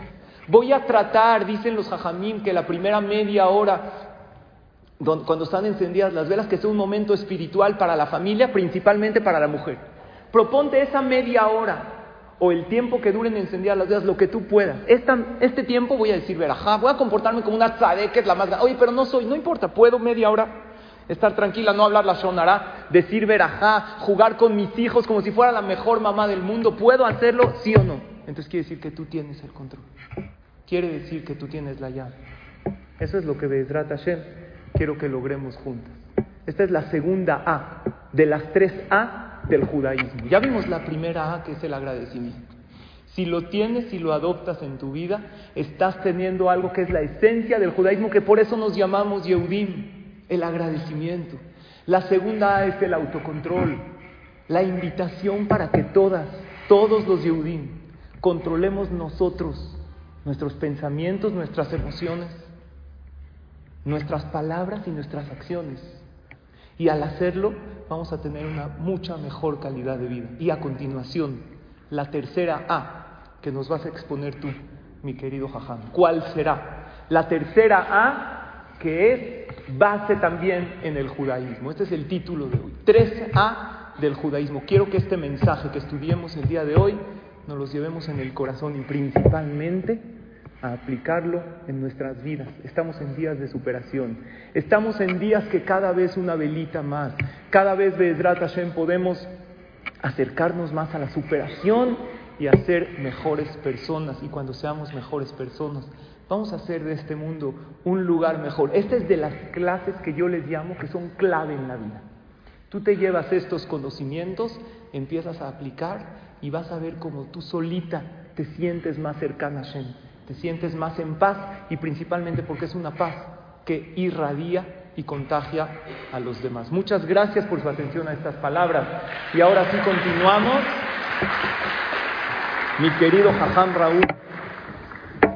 Voy a tratar, dicen los hajamim, que la primera media hora, cuando están encendidas las velas, que sea un momento espiritual para la familia, principalmente para la mujer. Proponte esa media hora o el tiempo que duren encendidas las velas, lo que tú puedas. Esta- este tiempo voy a decir verajá, voy a comportarme como una tzadé, que es la más grande. Oye, pero no soy, no importa, puedo media hora estar tranquila, no hablar la shonará, decir verajá, jugar con mis hijos como si fuera la mejor mamá del mundo. ¿Puedo hacerlo, sí o no? Entonces quiere decir que tú tienes el control. Quiere decir que tú tienes la llave. Eso es lo que Bezrat Hashem quiero que logremos juntos. Esta es la segunda A de las tres A del judaísmo. Ya vimos la primera A que es el agradecimiento. Si lo tienes y lo adoptas en tu vida, estás teniendo algo que es la esencia del judaísmo, que por eso nos llamamos Yehudim, el agradecimiento. La segunda A es el autocontrol. la invitación para que todas, todos los Yehudim, controlemos nosotros nuestros pensamientos, nuestras emociones, nuestras palabras y nuestras acciones. Y al hacerlo vamos a tener una mucha mejor calidad de vida. Y a continuación, la tercera A que nos vas a exponer tú, mi querido Jajam. ¿Cuál será? La tercera A que es base también en el judaísmo. Este es el título de hoy. 3A del judaísmo. Quiero que este mensaje que estudiemos el día de hoy nos los llevemos en el corazón y principalmente a aplicarlo en nuestras vidas. Estamos en días de superación. Estamos en días que cada vez una velita más, cada vez Bezrat Hashem podemos acercarnos más a la superación y a ser mejores personas. Y cuando seamos mejores personas, vamos a hacer de este mundo un lugar mejor. Esta es de las clases que yo les llamo que son clave en la vida. Tú te llevas estos conocimientos, empiezas a aplicar y vas a ver cómo tú solita te sientes más cercana a Hashem te sientes más en paz y principalmente porque es una paz que irradia y contagia a los demás. Muchas gracias por su atención a estas palabras. Y ahora sí continuamos. Mi querido Jajam Raúl,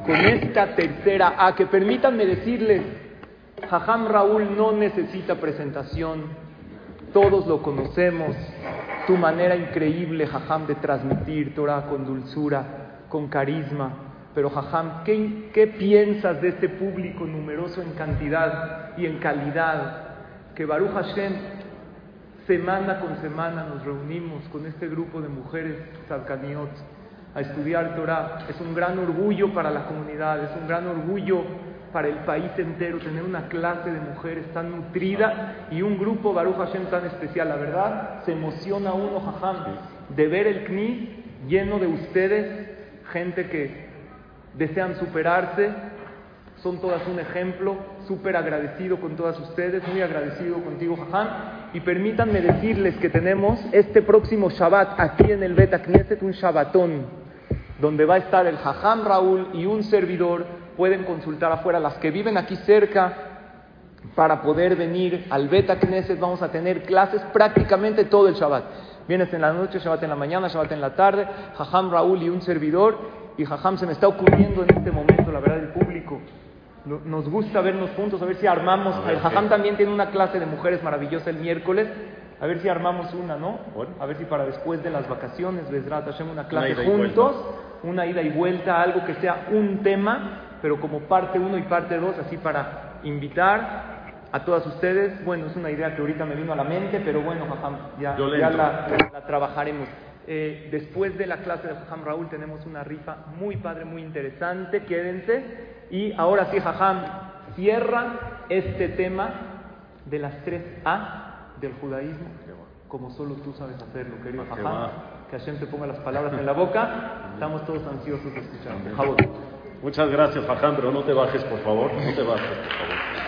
con esta tercera A, que permítanme decirles, Jajam Raúl no necesita presentación, todos lo conocemos, tu manera increíble, Jajam, de transmitir Torah con dulzura, con carisma, pero Jajam, ¿qué, ¿qué, piensas de este público numeroso en cantidad y en calidad? Que Baruch Hashem, semana con semana nos reunimos con este grupo de mujeres Tzadkaniot a estudiar Torah. Es un gran orgullo para la comunidad, es un gran orgullo para el país entero tener una clase de mujeres tan nutrida y un grupo Baruch Hashem tan especial. La verdad, se emociona uno, Jajam, de ver el CNI lleno de ustedes, gente que desean superarse, son todas un ejemplo, súper agradecido con todas ustedes, muy agradecido contigo, Jajam, y permítanme decirles que tenemos este próximo Shabbat aquí en el Beta Knesset, un Shabbatón, donde va a estar el Jajam Raúl y un servidor, pueden consultar afuera, las que viven aquí cerca, para poder venir al Beta Knesset, vamos a tener clases prácticamente todo el Shabbat. Vienes en la noche, Shabbat en la mañana, Shabbat en la tarde, Jajam Raúl y un servidor, y Jajam se me está ocurriendo en este momento, la verdad, el público. Nos gusta vernos juntos, a ver si armamos. El Jajam también tiene una clase de mujeres maravillosa el miércoles. A ver si armamos una, ¿no? A ver si para después de las vacaciones, Besrat Hashem, una clase juntos, una ida y vuelta, algo que sea un tema, pero como parte uno y parte dos, así para invitar a todas ustedes. Bueno, es una idea que ahorita me vino a la mente, pero bueno, Jajam, ya, la trabajaremos. Eh, después de la clase de Jajam Raúl tenemos una rifa muy padre, muy interesante, quédense. Y ahora sí, Jajam, cierra este tema de las tres A del judaísmo, como solo tú sabes hacerlo, querido ¿Qué Jajam. Que Hashem te ponga las palabras en la boca. Estamos todos ansiosos de escucharte. Jabot. Muchas gracias, Faján, pero no te bajes, por favor. No te bajes, por favor.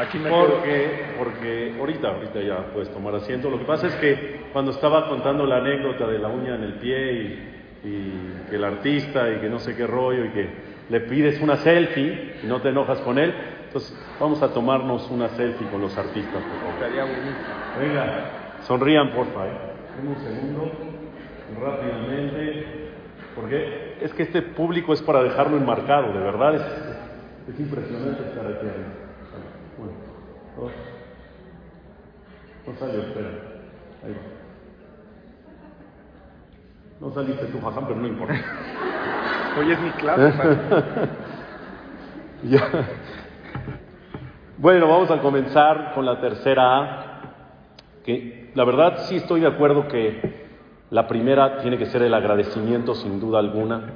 Aquí me. Porque, porque ahorita, ahorita ya puedes tomar asiento. Lo que pasa es que cuando estaba contando la anécdota de la uña en el pie y, y que el artista y que no sé qué rollo y que le pides una selfie y no te enojas con él, entonces vamos a tomarnos una selfie con los artistas, por favor. Venga, sonrían, porfa. ¿eh? Un segundo, rápidamente, porque es que este público es para dejarlo enmarcado, de verdad es, es impresionante estar aquí. No salió, espera. Ahí va. No saliste tú, Jajam, pero no importa. [laughs] Hoy es mi clase. [laughs] Ya. Bueno, vamos a comenzar con la tercera A, que la verdad sí estoy de acuerdo que la primera tiene que ser el agradecimiento sin duda alguna.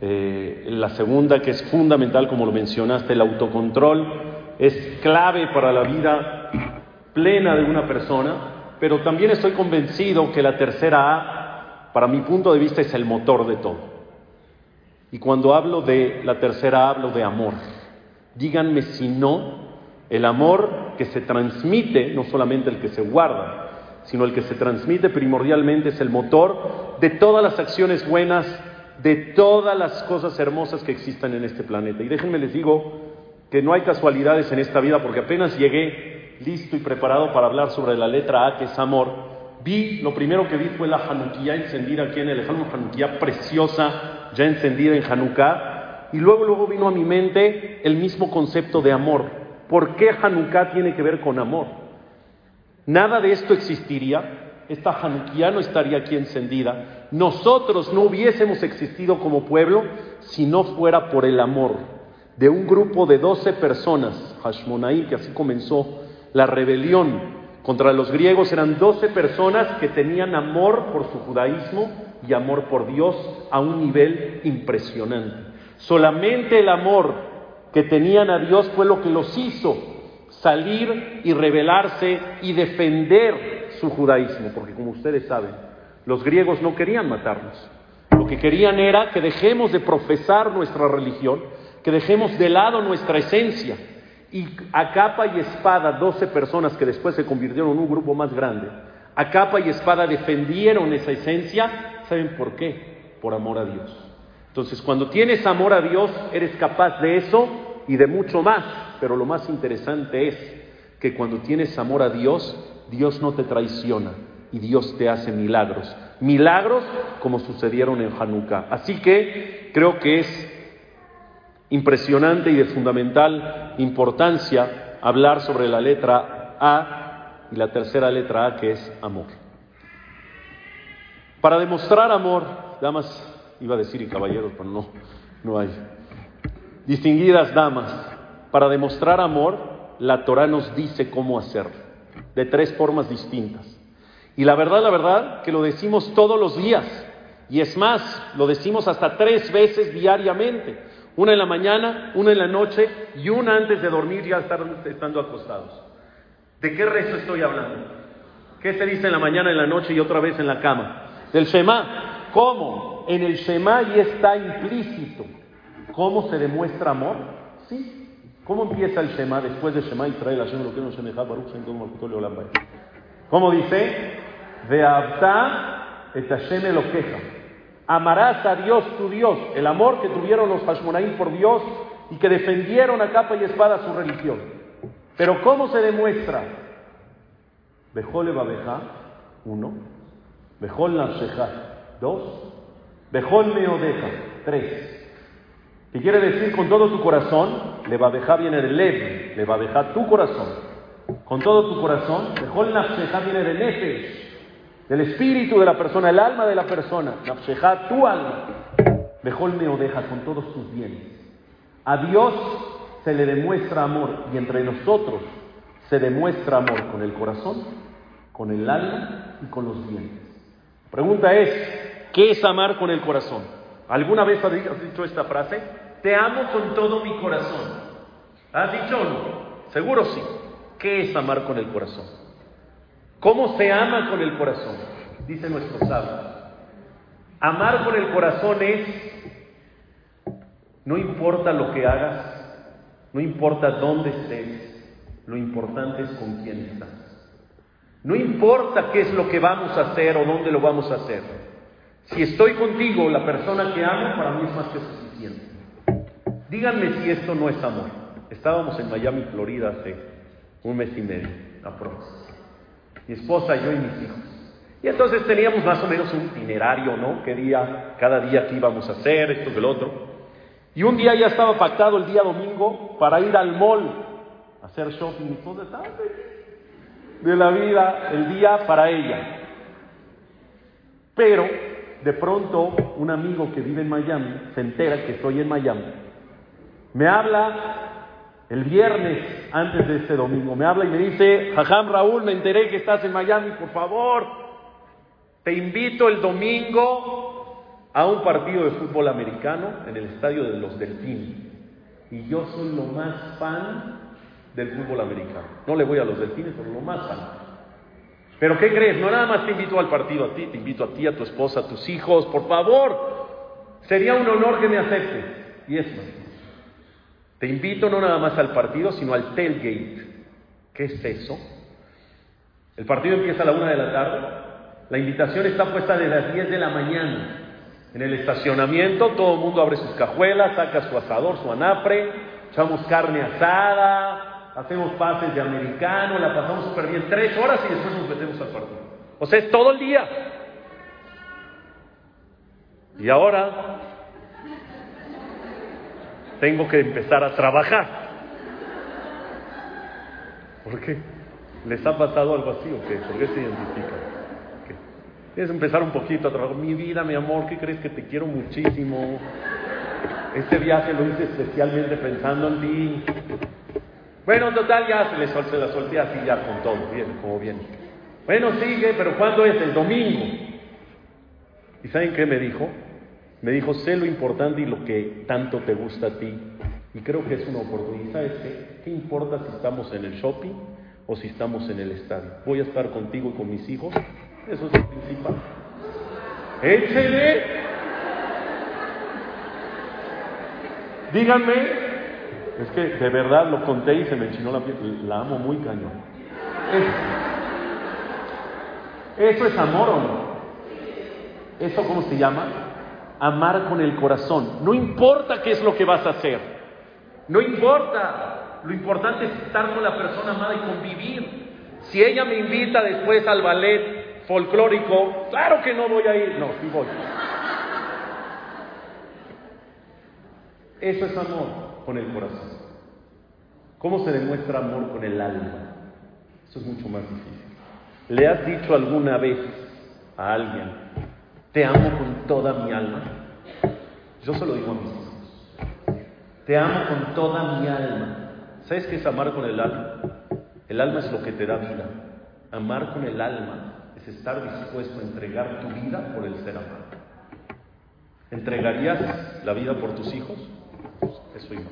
Eh, la segunda, que es fundamental, como lo mencionaste, el autocontrol, es clave para la vida plena de una persona, pero también estoy convencido que la tercera A, para mi punto de vista, es el motor de todo. Y cuando hablo de la tercera, hablo de amor. Díganme si no, el amor que se transmite, no solamente el que se guarda, sino el que se transmite primordialmente es el motor de todas las acciones buenas, de todas las cosas hermosas que existan en este planeta. Y déjenme les digo que no hay casualidades en esta vida, porque apenas llegué listo y preparado para hablar sobre la letra A, que es amor. Vi, lo primero que vi fue la Hanukkah encendida aquí en el Ejército, Hanukkah preciosa, ya encendida en Hanukkah. Y luego, luego vino a mi mente el mismo concepto de amor. ¿Por qué Hanukkah tiene que ver con amor? Nada de esto existiría, esta Hanukkah no estaría aquí encendida, nosotros no hubiésemos existido como pueblo si no fuera por el amor de un grupo de 12 personas, Hashmonaí, que así comenzó la rebelión contra los griegos, eran 12 personas que tenían amor por su judaísmo y amor por Dios a un nivel impresionante. Solamente el amor que tenían a Dios fue lo que los hizo salir y rebelarse y defender su judaísmo, porque como ustedes saben, los griegos no querían matarnos. Lo que querían era que dejemos de profesar nuestra religión, que dejemos de lado nuestra esencia. Y a capa y espada, 12 personas que después se convirtieron en un grupo más grande, a capa y espada defendieron esa esencia, ¿saben por qué? Por amor a Dios. Entonces, cuando tienes amor a Dios, eres capaz de eso y de mucho más. Pero lo más interesante es que cuando tienes amor a Dios, Dios no te traiciona y Dios te hace milagros. Milagros como sucedieron en Hanukkah. Así que creo que es impresionante y de fundamental importancia hablar sobre la letra A y la tercera letra A que es amor. Para demostrar amor, damas, iba a decir y caballeros, pero no, no hay. Distinguidas damas, para demostrar amor, la Torah nos dice cómo hacerlo, de tres formas distintas. Y la verdad, la verdad, que lo decimos todos los días. Y es más, lo decimos hasta tres veces diariamente. Una en la mañana, una en la noche y una antes de dormir ya estar, estando acostados. ¿De qué rezo estoy hablando? ¿Qué se dice en la mañana, en la noche y otra vez en la cama? Del Shema. ¿Cómo? En el Shema ya está implícito. ¿Cómo se demuestra amor? Sí. ¿Cómo empieza el Shema después del Shema Israel? Hashem lo que no se me Baruch. ¿Cómo dice? Ve'avta et Hashem lo queja. Amarás a Dios tu Dios, el amor que tuvieron los Hashmonaim por Dios y que defendieron a capa y espada su religión. Pero ¿cómo se demuestra? Bejole babeja, uno. Bejol nafsheja, dos. Bejol meodeja, tres. ¿Qué quiere decir con todo tu corazón? Le babeja viene del lev, le babeja tu corazón. Con todo tu corazón, Bejol nafsheja viene del nefesh del espíritu de la persona, el alma de la persona, Nafsheja, tu alma, mejor me odeja con todos tus bienes. A Dios se le demuestra amor y entre nosotros se demuestra amor con el corazón, con el alma y con los bienes. Pregunta es, ¿qué es amar con el corazón? ¿Alguna vez has dicho esta frase? Te amo con todo mi corazón. ¿Has dicho o no? Seguro sí. ¿Qué es amar con el corazón? ¿Cómo se ama con el corazón? Dice nuestro sabio. Amar con el corazón es, no importa lo que hagas, no importa dónde estés, lo importante es con quién estás. No importa qué es lo que vamos a hacer o dónde lo vamos a hacer. Si estoy contigo, la persona que amo, para mí es más que suficiente. Díganme si esto no es amor. Estábamos en Miami, Florida, hace un mes y medio, aproximadamente mi esposa, yo y mis hijos. Y entonces teníamos más o menos un itinerario, ¿no? ¿Qué día, cada día qué íbamos a hacer, esto que el otro. Y un día ya estaba pactado el día domingo para ir al mall a hacer shopping. Mi de la vida, el día para ella. Pero de pronto un amigo que vive en Miami se entera que estoy en Miami. Me habla el viernes antes de este domingo. Me habla y me dice, Jajam Raúl, me enteré que estás en Miami, por favor, te invito el domingo a un partido de fútbol americano en el estadio de los Delfines. Y yo soy lo más fan del fútbol americano. No le voy a los Delfines, pero lo más fan. Pero ¿qué crees? No nada más te invito al partido a ti, te invito a ti, a tu esposa, a tus hijos, por favor. Sería un honor que me aceptes. Y es más. Te invito no nada más al partido, sino al tailgate. ¿Qué es eso? El partido empieza a la una de la tarde. La invitación está puesta desde las 10 de la mañana. En el estacionamiento todo el mundo abre sus cajuelas, saca su asador, su anapre, echamos carne asada, hacemos pases de americano, la pasamos súper bien. Tres horas y después nos metemos al partido. O sea, es todo el día. Y ahora tengo que empezar a trabajar. ¿Por qué? ¿Les ha pasado algo así o qué? ¿Por qué se identifican? ¿Qué? Tienes que empezar un poquito a trabajar. Mi vida, mi amor, ¿qué crees que te quiero muchísimo? Este viaje lo hice especialmente pensando en ti. Bueno, total, ya se le sol- la solté así ya con todo, bien, como bien. Bueno, sigue, pero ¿cuándo es? El domingo. ¿Y saben qué me dijo? Me dijo, sé lo importante y lo que tanto te gusta a ti. Y creo que es una oportunidad. ¿Sabes qué? ¿Qué importa si estamos en el shopping o si estamos en el estadio? Voy a estar contigo y con mis hijos. Eso es lo principal. Échele. Díganme. Es que de verdad lo conté y se me enchinó la piel. La amo muy cañón. Es- ¿Eso es amor o no? ¿Eso cómo se llama? Amar con el corazón. No importa qué es lo que vas a hacer. No importa. Lo importante es estar con la persona amada y convivir. Si ella me invita después al ballet folclórico, claro que no voy a ir. No, sí voy. Eso es amor con el corazón. ¿Cómo se demuestra amor con el alma? Eso es mucho más difícil. ¿Le has dicho alguna vez a alguien, te amo con toda mi alma? Yo se lo digo a mis hijos. Te amo con toda mi alma. ¿Sabes qué es amar con el alma? El alma es lo que te da vida. Amar con el alma es estar dispuesto a entregar tu vida por el ser amado. ¿Entregarías la vida por tus hijos? Eso iba.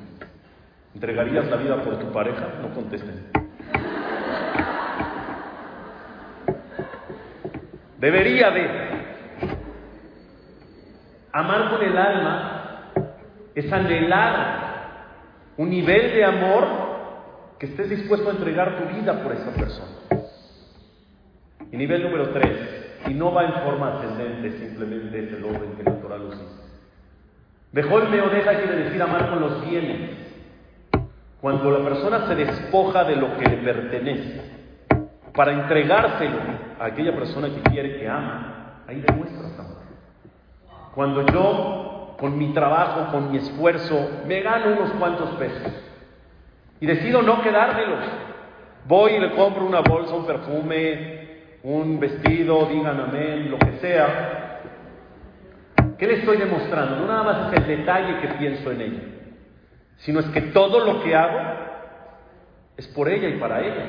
¿Entregarías la vida por tu pareja? No contesten. Debería de. Amar con el alma es anhelar un nivel de amor que estés dispuesto a entregar tu vida por esa persona. Y nivel número tres, y no va en forma ascendente, simplemente es el orden que la Torah dice. Mejor me deja quiere decir amar con los bienes. Cuando la persona se despoja de lo que le pertenece para entregárselo a aquella persona que quiere que ama, ahí demuestras amor. Cuando yo, con mi trabajo, con mi esfuerzo, me gano unos cuantos pesos y decido no quedármelos, voy y le compro una bolsa, un perfume, un vestido, digan amén, lo que sea. ¿Qué le estoy demostrando? No nada más es el detalle que pienso en ella, sino es que todo lo que hago es por ella y para ella,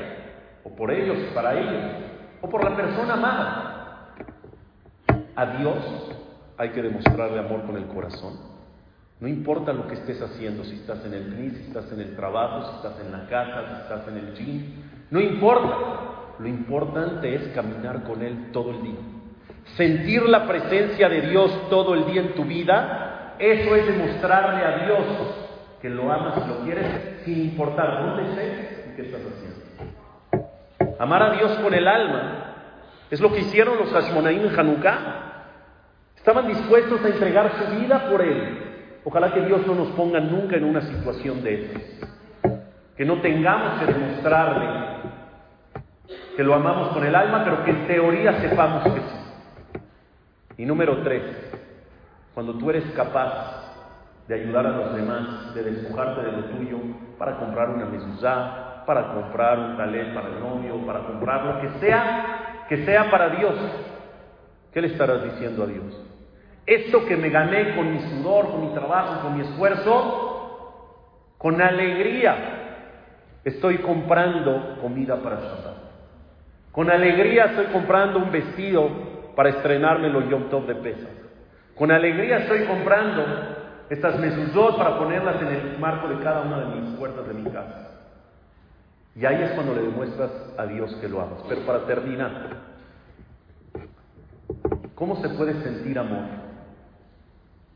o por ellos y para ellos, o por la persona amada. A Dios hay que demostrarle amor con el corazón. No importa lo que estés haciendo, si estás en el CNI, si estás en el trabajo, si estás en la casa, si estás en el gym, no importa. Lo importante es caminar con Él todo el día. Sentir la presencia de Dios todo el día en tu vida, eso es demostrarle a Dios que lo amas y lo quieres sin importar dónde estés y qué estás haciendo. Amar a Dios con el alma es lo que hicieron los Hashmonaim en Hanukkah. Estaban dispuestos a entregar su vida por Él. Ojalá que Dios no nos ponga nunca en una situación de esas. Que no tengamos que demostrarle que lo amamos con el alma, pero que en teoría sepamos que sí. Y número tres, cuando tú eres capaz de ayudar a los demás, de despojarte de lo tuyo para comprar una mezuzá, para comprar un talent para el novio, para comprar lo que sea, que sea para Dios, ¿qué le estarás diciendo a Dios? Esto que me gané con mi sudor, con mi trabajo, con mi esfuerzo, con alegría estoy comprando comida para Shabbat. Con alegría estoy comprando un vestido para estrenármelo Yom Tov de Pesach. Con alegría estoy comprando estas mezuzot para ponerlas en el marco de cada una de mis puertas de mi casa. Y ahí es cuando le demuestras a Dios que lo amas. Pero para terminar, ¿cómo se puede sentir amor?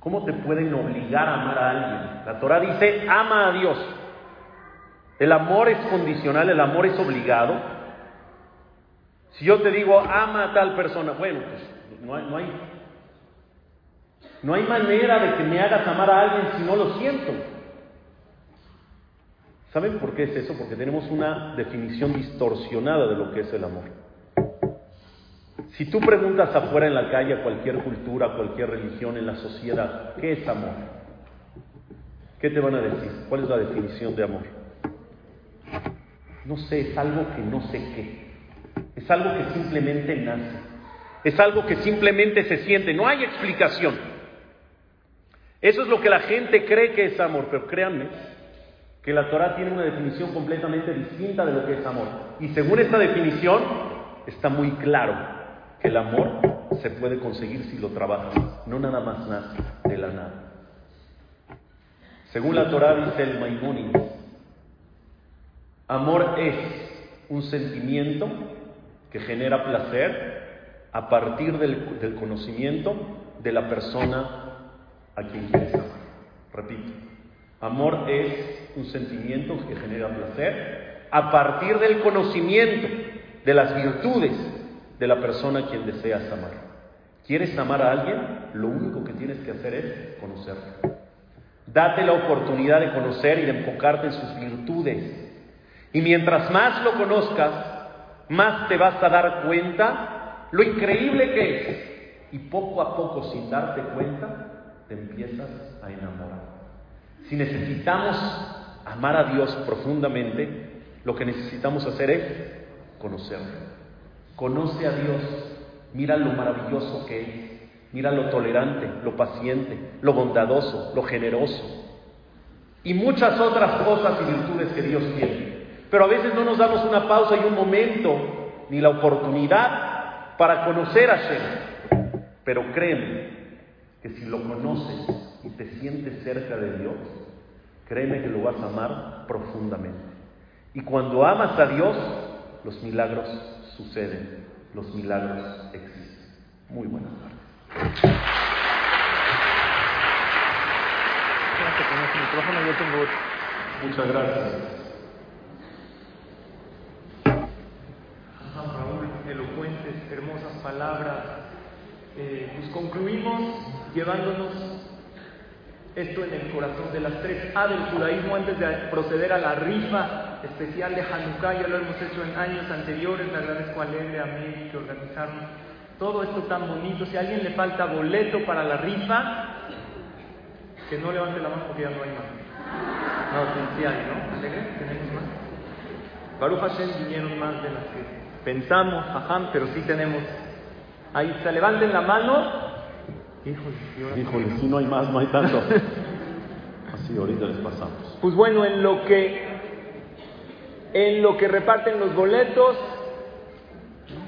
¿Cómo te pueden obligar a amar a alguien? La Torah dice, ama a Dios. El amor es condicional, el amor es obligado. Si yo te digo, ama a tal persona, bueno, pues no hay, no hay, no hay manera de que me hagas amar a alguien si no lo siento. ¿Saben por qué es eso? Porque tenemos una definición distorsionada de lo que es el amor. Si tú preguntas afuera en la calle a cualquier cultura, a cualquier religión, en la sociedad, ¿qué es amor? ¿Qué te van a decir? ¿Cuál es la definición de amor? No sé, es algo que no sé qué. Es algo que simplemente nace. Es algo que simplemente se siente. No hay explicación. Eso es lo que la gente cree que es amor, pero créanme que la Torah tiene una definición completamente distinta de lo que es amor. Y según esta definición, está muy claro el amor se puede conseguir si lo trabajas, no nada más nace de la nada. Según la Torah dice el Maimónides, amor es un sentimiento que genera placer a partir del, del conocimiento de la persona a quien quieres amar. Repito, amor es un sentimiento que genera placer a partir del conocimiento de las virtudes de la persona a quien deseas amar. ¿Quieres amar a alguien? Lo único que tienes que hacer es conocerlo. Date la oportunidad de conocer y de enfocarte en sus virtudes. Y mientras más lo conozcas, más te vas a dar cuenta lo increíble que es. Y poco a poco, sin darte cuenta, te empiezas a enamorar. Si necesitamos amar a Dios profundamente, lo que necesitamos hacer es conocerlo. Conoce a Dios, mira lo maravilloso que es, mira lo tolerante, lo paciente, lo bondadoso, lo generoso y muchas otras cosas y virtudes que Dios tiene. Pero a veces no nos damos una pausa y un momento ni la oportunidad para conocer a Shem. Pero créeme, que si lo conoces y te sientes cerca de Dios, créeme que lo vas a amar profundamente. Y cuando amas a Dios, los milagros suceden, los milagros existen. Muy buenas tardes. Muchas gracias. Raúl, elocuentes, hermosas palabras. Eh, pues concluimos llevándonos esto en el corazón de las tres A del judaísmo antes de proceder a la rifa especial de Hanukkah. Ya lo hemos hecho en años anteriores. Le agradezco Alegre, a mí que organizaron todo esto tan bonito. Si a alguien le falta boleto para la rifa, que no levante la mano porque ya no hay más. No, sí hay, ¿no? ¿Alegre? ¿Tenemos más? Baruch Hashem vinieron más de las que pensamos, ajam, pero sí tenemos. Ahí está, levanten la mano. Híjole. Híjole, si no hay más, no hay tanto. [laughs] Así, ahorita les pasamos. Pues bueno, en lo que en lo que reparten los boletos,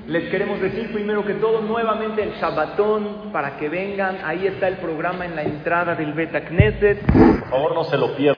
les queremos decir primero que todo nuevamente el Shabbatón para que vengan. Ahí está el programa en la entrada del Beta Knesset. Por favor, no se lo pierdan.